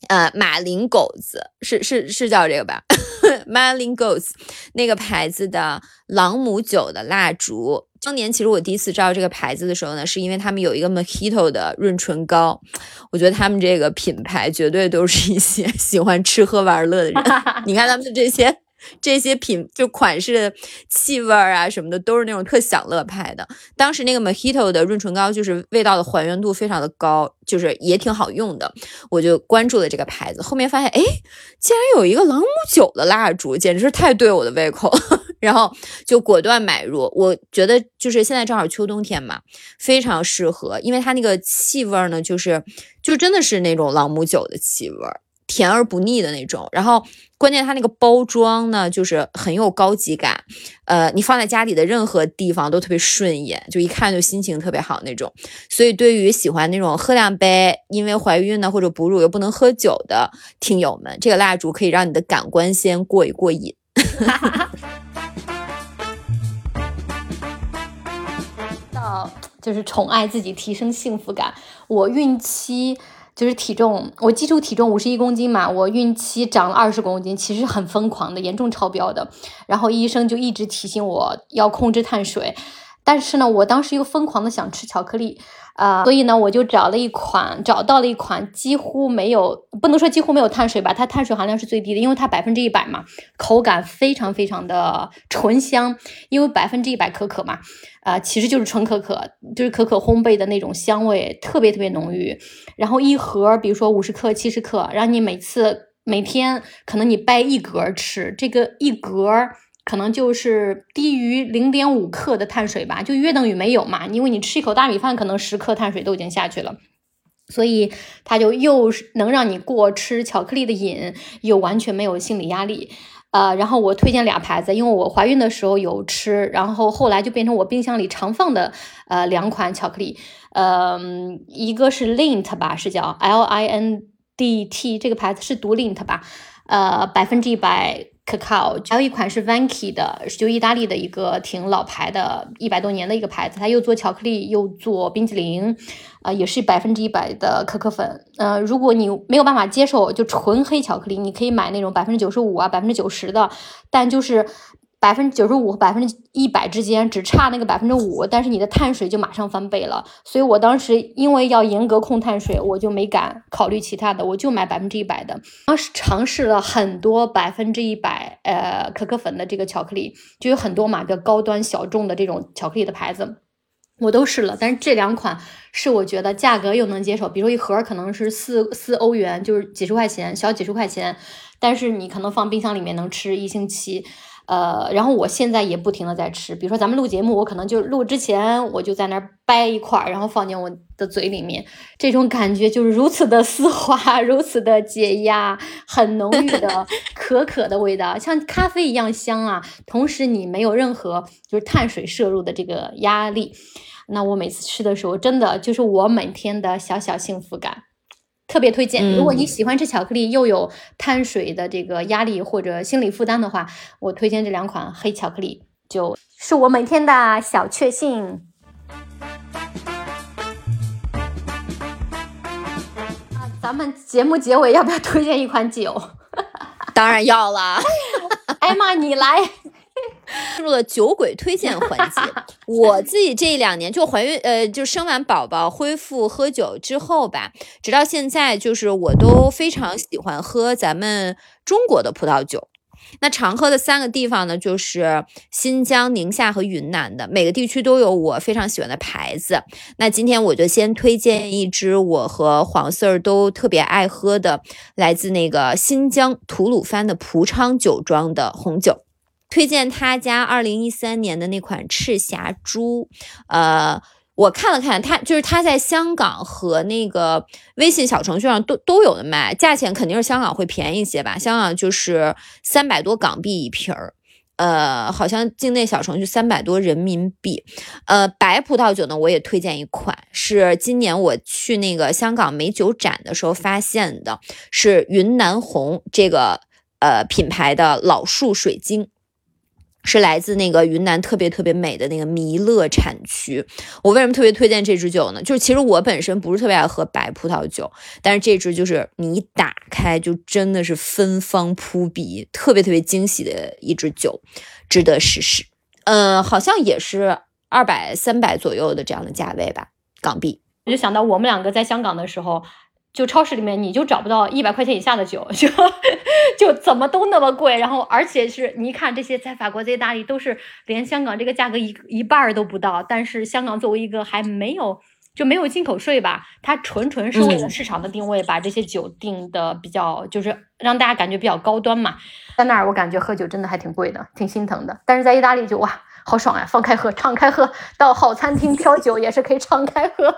呃马林狗子，是是是叫这个吧？Malingos 那个牌子的朗姆酒的蜡烛。当年其实我第一次知道这个牌子的时候呢，是因为他们有一个 Mojito 的润唇膏，我觉得他们这个品牌绝对都是一些 喜欢吃喝玩乐的人。你看他们的这些。这些品就款式、气味啊什么的，都是那种特享乐派的。当时那个 Mojito 的润唇膏，就是味道的还原度非常的高，就是也挺好用的。我就关注了这个牌子，后面发现，哎，竟然有一个朗姆酒的蜡烛，简直是太对我的胃口，然后就果断买入。我觉得就是现在正好秋冬天嘛，非常适合，因为它那个气味呢，就是就真的是那种朗姆酒的气味。甜而不腻的那种，然后关键它那个包装呢，就是很有高级感，呃，你放在家里的任何地方都特别顺眼，就一看就心情特别好那种。所以对于喜欢那种喝两杯，因为怀孕呢或者哺乳又不能喝酒的听友们，这个蜡烛可以让你的感官先过一过瘾。到就是宠爱自己，提升幸福感。我孕期。就是体重，我基础体重五十一公斤嘛，我孕期长了二十公斤，其实很疯狂的，严重超标的。然后医生就一直提醒我要控制碳水，但是呢，我当时又疯狂的想吃巧克力。啊，所以呢，我就找了一款，找到了一款几乎没有，不能说几乎没有碳水吧，它碳水含量是最低的，因为它百分之一百嘛，口感非常非常的醇香，因为百分之一百可可嘛，啊，其实就是纯可可，就是可可烘焙的那种香味，特别特别浓郁。然后一盒，比如说五十克、七十克，让你每次每天可能你掰一格吃，这个一格。可能就是低于零点五克的碳水吧，就约等于没有嘛。因为你吃一口大米饭，可能十克碳水都已经下去了，所以它就又能让你过吃巧克力的瘾，又完全没有心理压力。呃，然后我推荐俩牌子，因为我怀孕的时候有吃，然后后来就变成我冰箱里常放的呃两款巧克力。呃，一个是 Lindt 吧，是叫 L I N D T 这个牌子是读 Lindt 吧？呃，百分之一百。cacao，还有一款是 Vanke 的，就意大利的一个挺老牌的，一百多年的一个牌子，它又做巧克力又做冰淇淋，啊，也是百分之一百的可可粉。呃，如果你没有办法接受就纯黑巧克力，你可以买那种百分之九十五啊、百分之九十的，但就是。百分之九十五和百分之一百之间只差那个百分之五，但是你的碳水就马上翻倍了。所以我当时因为要严格控碳水，我就没敢考虑其他的，我就买百分之一百的。当时尝试了很多百分之一百呃可可粉的这个巧克力，就有很多嘛，个高端小众的这种巧克力的牌子，我都试了。但是这两款是我觉得价格又能接受，比如一盒可能是四四欧元，就是几十块钱，小几十块钱，但是你可能放冰箱里面能吃一星期。呃，然后我现在也不停的在吃，比如说咱们录节目，我可能就录之前我就在那儿掰一块，然后放进我的嘴里面，这种感觉就是如此的丝滑，如此的解压，很浓郁的 可可的味道，像咖啡一样香啊。同时你没有任何就是碳水摄入的这个压力，那我每次吃的时候，真的就是我每天的小小幸福感。特别推荐，如果你喜欢吃巧克力又有碳水的这个压力或者心理负担的话，我推荐这两款黑巧克力，就是我每天的小确幸。啊，咱们节目结尾要不要推荐一款酒？当然要了，艾玛你来。进入了酒鬼推荐环节。我自己这两年就怀孕，呃，就生完宝宝恢复喝酒之后吧，直到现在，就是我都非常喜欢喝咱们中国的葡萄酒。那常喝的三个地方呢，就是新疆、宁夏和云南的，每个地区都有我非常喜欢的牌子。那今天我就先推荐一支我和黄四儿都特别爱喝的，来自那个新疆吐鲁番的蒲昌酒庄的红酒。推荐他家二零一三年的那款赤霞珠，呃，我看了看，他就是他在香港和那个微信小程序上都都有的卖，价钱肯定是香港会便宜一些吧，香港就是三百多港币一瓶儿，呃，好像境内小程序三百多人民币。呃，白葡萄酒呢，我也推荐一款，是今年我去那个香港美酒展的时候发现的，是云南红这个呃品牌的老树水晶。是来自那个云南特别特别美的那个弥勒产区。我为什么特别推荐这支酒呢？就是其实我本身不是特别爱喝白葡萄酒，但是这支就是你一打开就真的是芬芳扑鼻，特别特别惊喜的一支酒，值得试试。嗯，好像也是二百三百左右的这样的价位吧，港币。我就想到我们两个在香港的时候。就超市里面你就找不到一百块钱以下的酒，就就怎么都那么贵，然后而且是你一看这些在法国在意大利都是连香港这个价格一一半都不到，但是香港作为一个还没有就没有进口税吧，它纯纯是为了市场的定位，把这些酒定的比较就是让大家感觉比较高端嘛。在那儿我感觉喝酒真的还挺贵的，挺心疼的，但是在意大利就哇好爽呀，放开喝，敞开喝，到好餐厅挑酒也是可以敞开喝。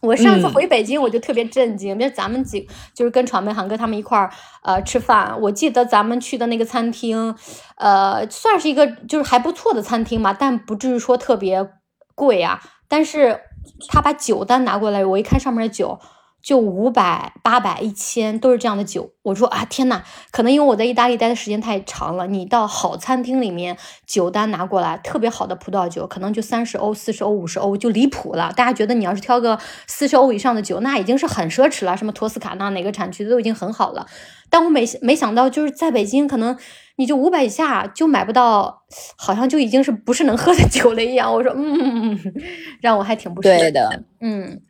我上次回北京，我就特别震惊。比如咱们几就是跟传媒航哥他们一块儿呃吃饭，我记得咱们去的那个餐厅，呃，算是一个就是还不错的餐厅嘛，但不至于说特别贵啊。但是他把酒单拿过来，我一看上面的酒。就五百、八百、一千都是这样的酒。我说啊，天呐，可能因为我在意大利待的时间太长了。你到好餐厅里面，酒单拿过来，特别好的葡萄酒，可能就三十欧、四十欧、五十欧，就离谱了。大家觉得你要是挑个四十欧以上的酒，那已经是很奢侈了。什么托斯卡纳哪个产区都已经很好了。但我没没想到，就是在北京，可能你就五百以下就买不到，好像就已经是不是能喝的酒了一样。我说，嗯，让我还挺不适对的，嗯。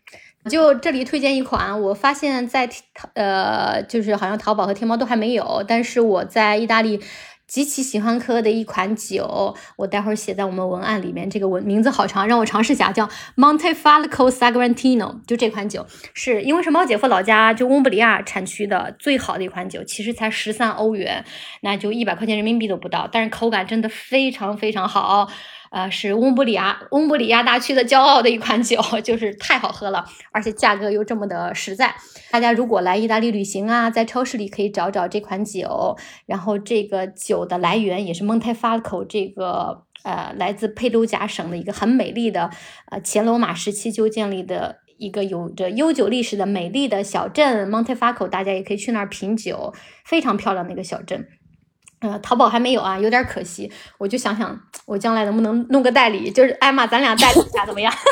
就这里推荐一款，我发现，在淘呃，就是好像淘宝和天猫都还没有，但是我在意大利极其喜欢喝的一款酒，我待会儿写在我们文案里面。这个文名字好长，让我尝试一下，叫 Montefalco Sagrantino。就这款酒，是因为是猫姐夫老家就翁布里亚产区的最好的一款酒，其实才十三欧元，那就一百块钱人民币都不到，但是口感真的非常非常好。呃，是翁布里亚翁布里亚大区的骄傲的一款酒，就是太好喝了，而且价格又这么的实在。大家如果来意大利旅行啊，在超市里可以找找这款酒。然后这个酒的来源也是蒙泰法口这个呃来自佩鲁贾省的一个很美丽的呃前罗马时期就建立的一个有着悠久历史的美丽的小镇蒙泰法口，大家也可以去那儿品酒，非常漂亮的一个小镇。呃，淘宝还没有啊，有点可惜。我就想想，我将来能不能弄个代理，就是艾玛，咱俩代理一下怎么样？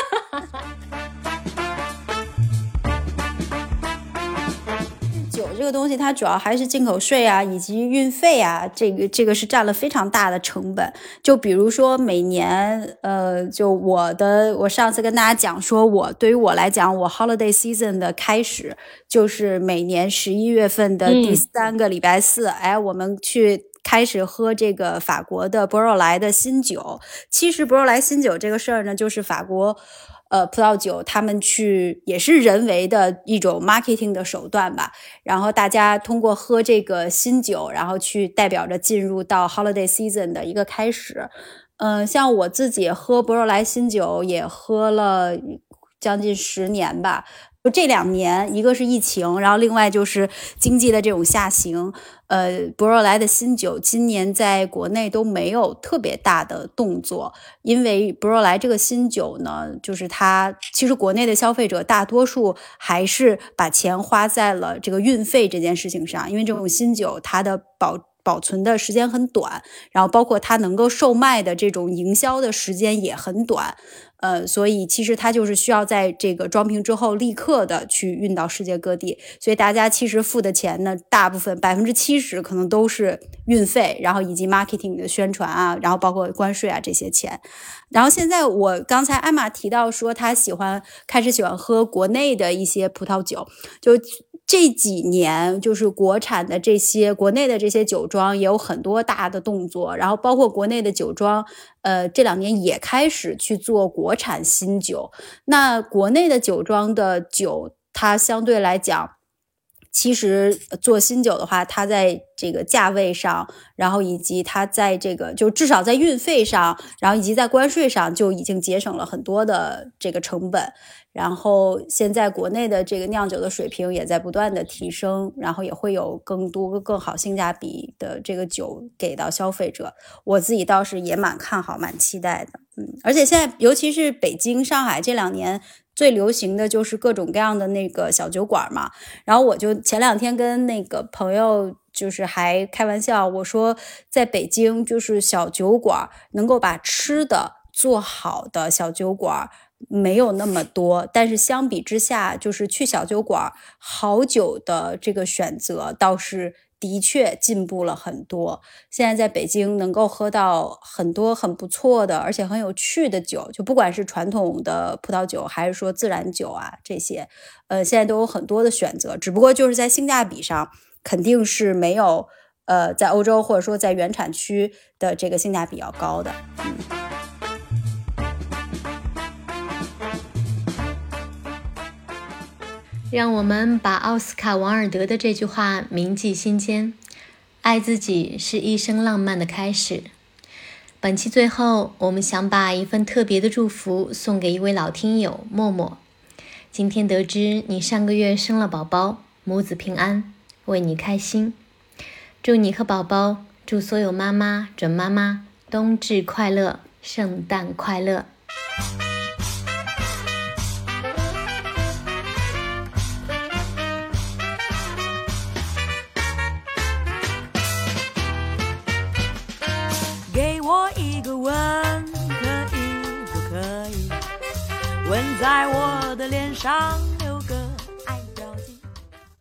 酒这个东西，它主要还是进口税啊，以及运费啊，这个这个是占了非常大的成本。就比如说每年，呃，就我的，我上次跟大家讲说，我对于我来讲，我 holiday season 的开始就是每年十一月份的第三个礼拜四，哎，我们去。开始喝这个法国的博若莱的新酒。其实博若莱新酒这个事儿呢，就是法国，呃葡萄酒，他们去也是人为的一种 marketing 的手段吧。然后大家通过喝这个新酒，然后去代表着进入到 holiday season 的一个开始。嗯，像我自己喝博若莱新酒也喝了将近十年吧。就这两年，一个是疫情，然后另外就是经济的这种下行。呃，博若莱的新酒今年在国内都没有特别大的动作，因为博若莱这个新酒呢，就是它其实国内的消费者大多数还是把钱花在了这个运费这件事情上，因为这种新酒它的保保存的时间很短，然后包括它能够售卖的这种营销的时间也很短。呃，所以其实它就是需要在这个装瓶之后立刻的去运到世界各地，所以大家其实付的钱呢，大部分百分之七十可能都是运费，然后以及 marketing 的宣传啊，然后包括关税啊这些钱。然后现在我刚才艾玛提到说，他喜欢开始喜欢喝国内的一些葡萄酒，就。这几年，就是国产的这些、国内的这些酒庄也有很多大的动作，然后包括国内的酒庄，呃，这两年也开始去做国产新酒。那国内的酒庄的酒，它相对来讲，其实做新酒的话，它在这个价位上，然后以及它在这个就至少在运费上，然后以及在关税上，就已经节省了很多的这个成本。然后现在国内的这个酿酒的水平也在不断的提升，然后也会有更多更好性价比的这个酒给到消费者。我自己倒是也蛮看好、蛮期待的。嗯，而且现在尤其是北京、上海这两年最流行的就是各种各样的那个小酒馆嘛。然后我就前两天跟那个朋友就是还开玩笑，我说在北京就是小酒馆能够把吃的做好的小酒馆。没有那么多，但是相比之下，就是去小酒馆好酒的这个选择倒是的确进步了很多。现在在北京能够喝到很多很不错的，而且很有趣的酒，就不管是传统的葡萄酒还是说自然酒啊这些，呃，现在都有很多的选择。只不过就是在性价比上，肯定是没有呃在欧洲或者说在原产区的这个性价比要高的，嗯。让我们把奥斯卡·王尔德的这句话铭记心间：爱自己是一生浪漫的开始。本期最后，我们想把一份特别的祝福送给一位老听友默默。今天得知你上个月生了宝宝，母子平安，为你开心。祝你和宝宝，祝所有妈妈、准妈妈冬至快乐，圣诞快乐。在我的脸上。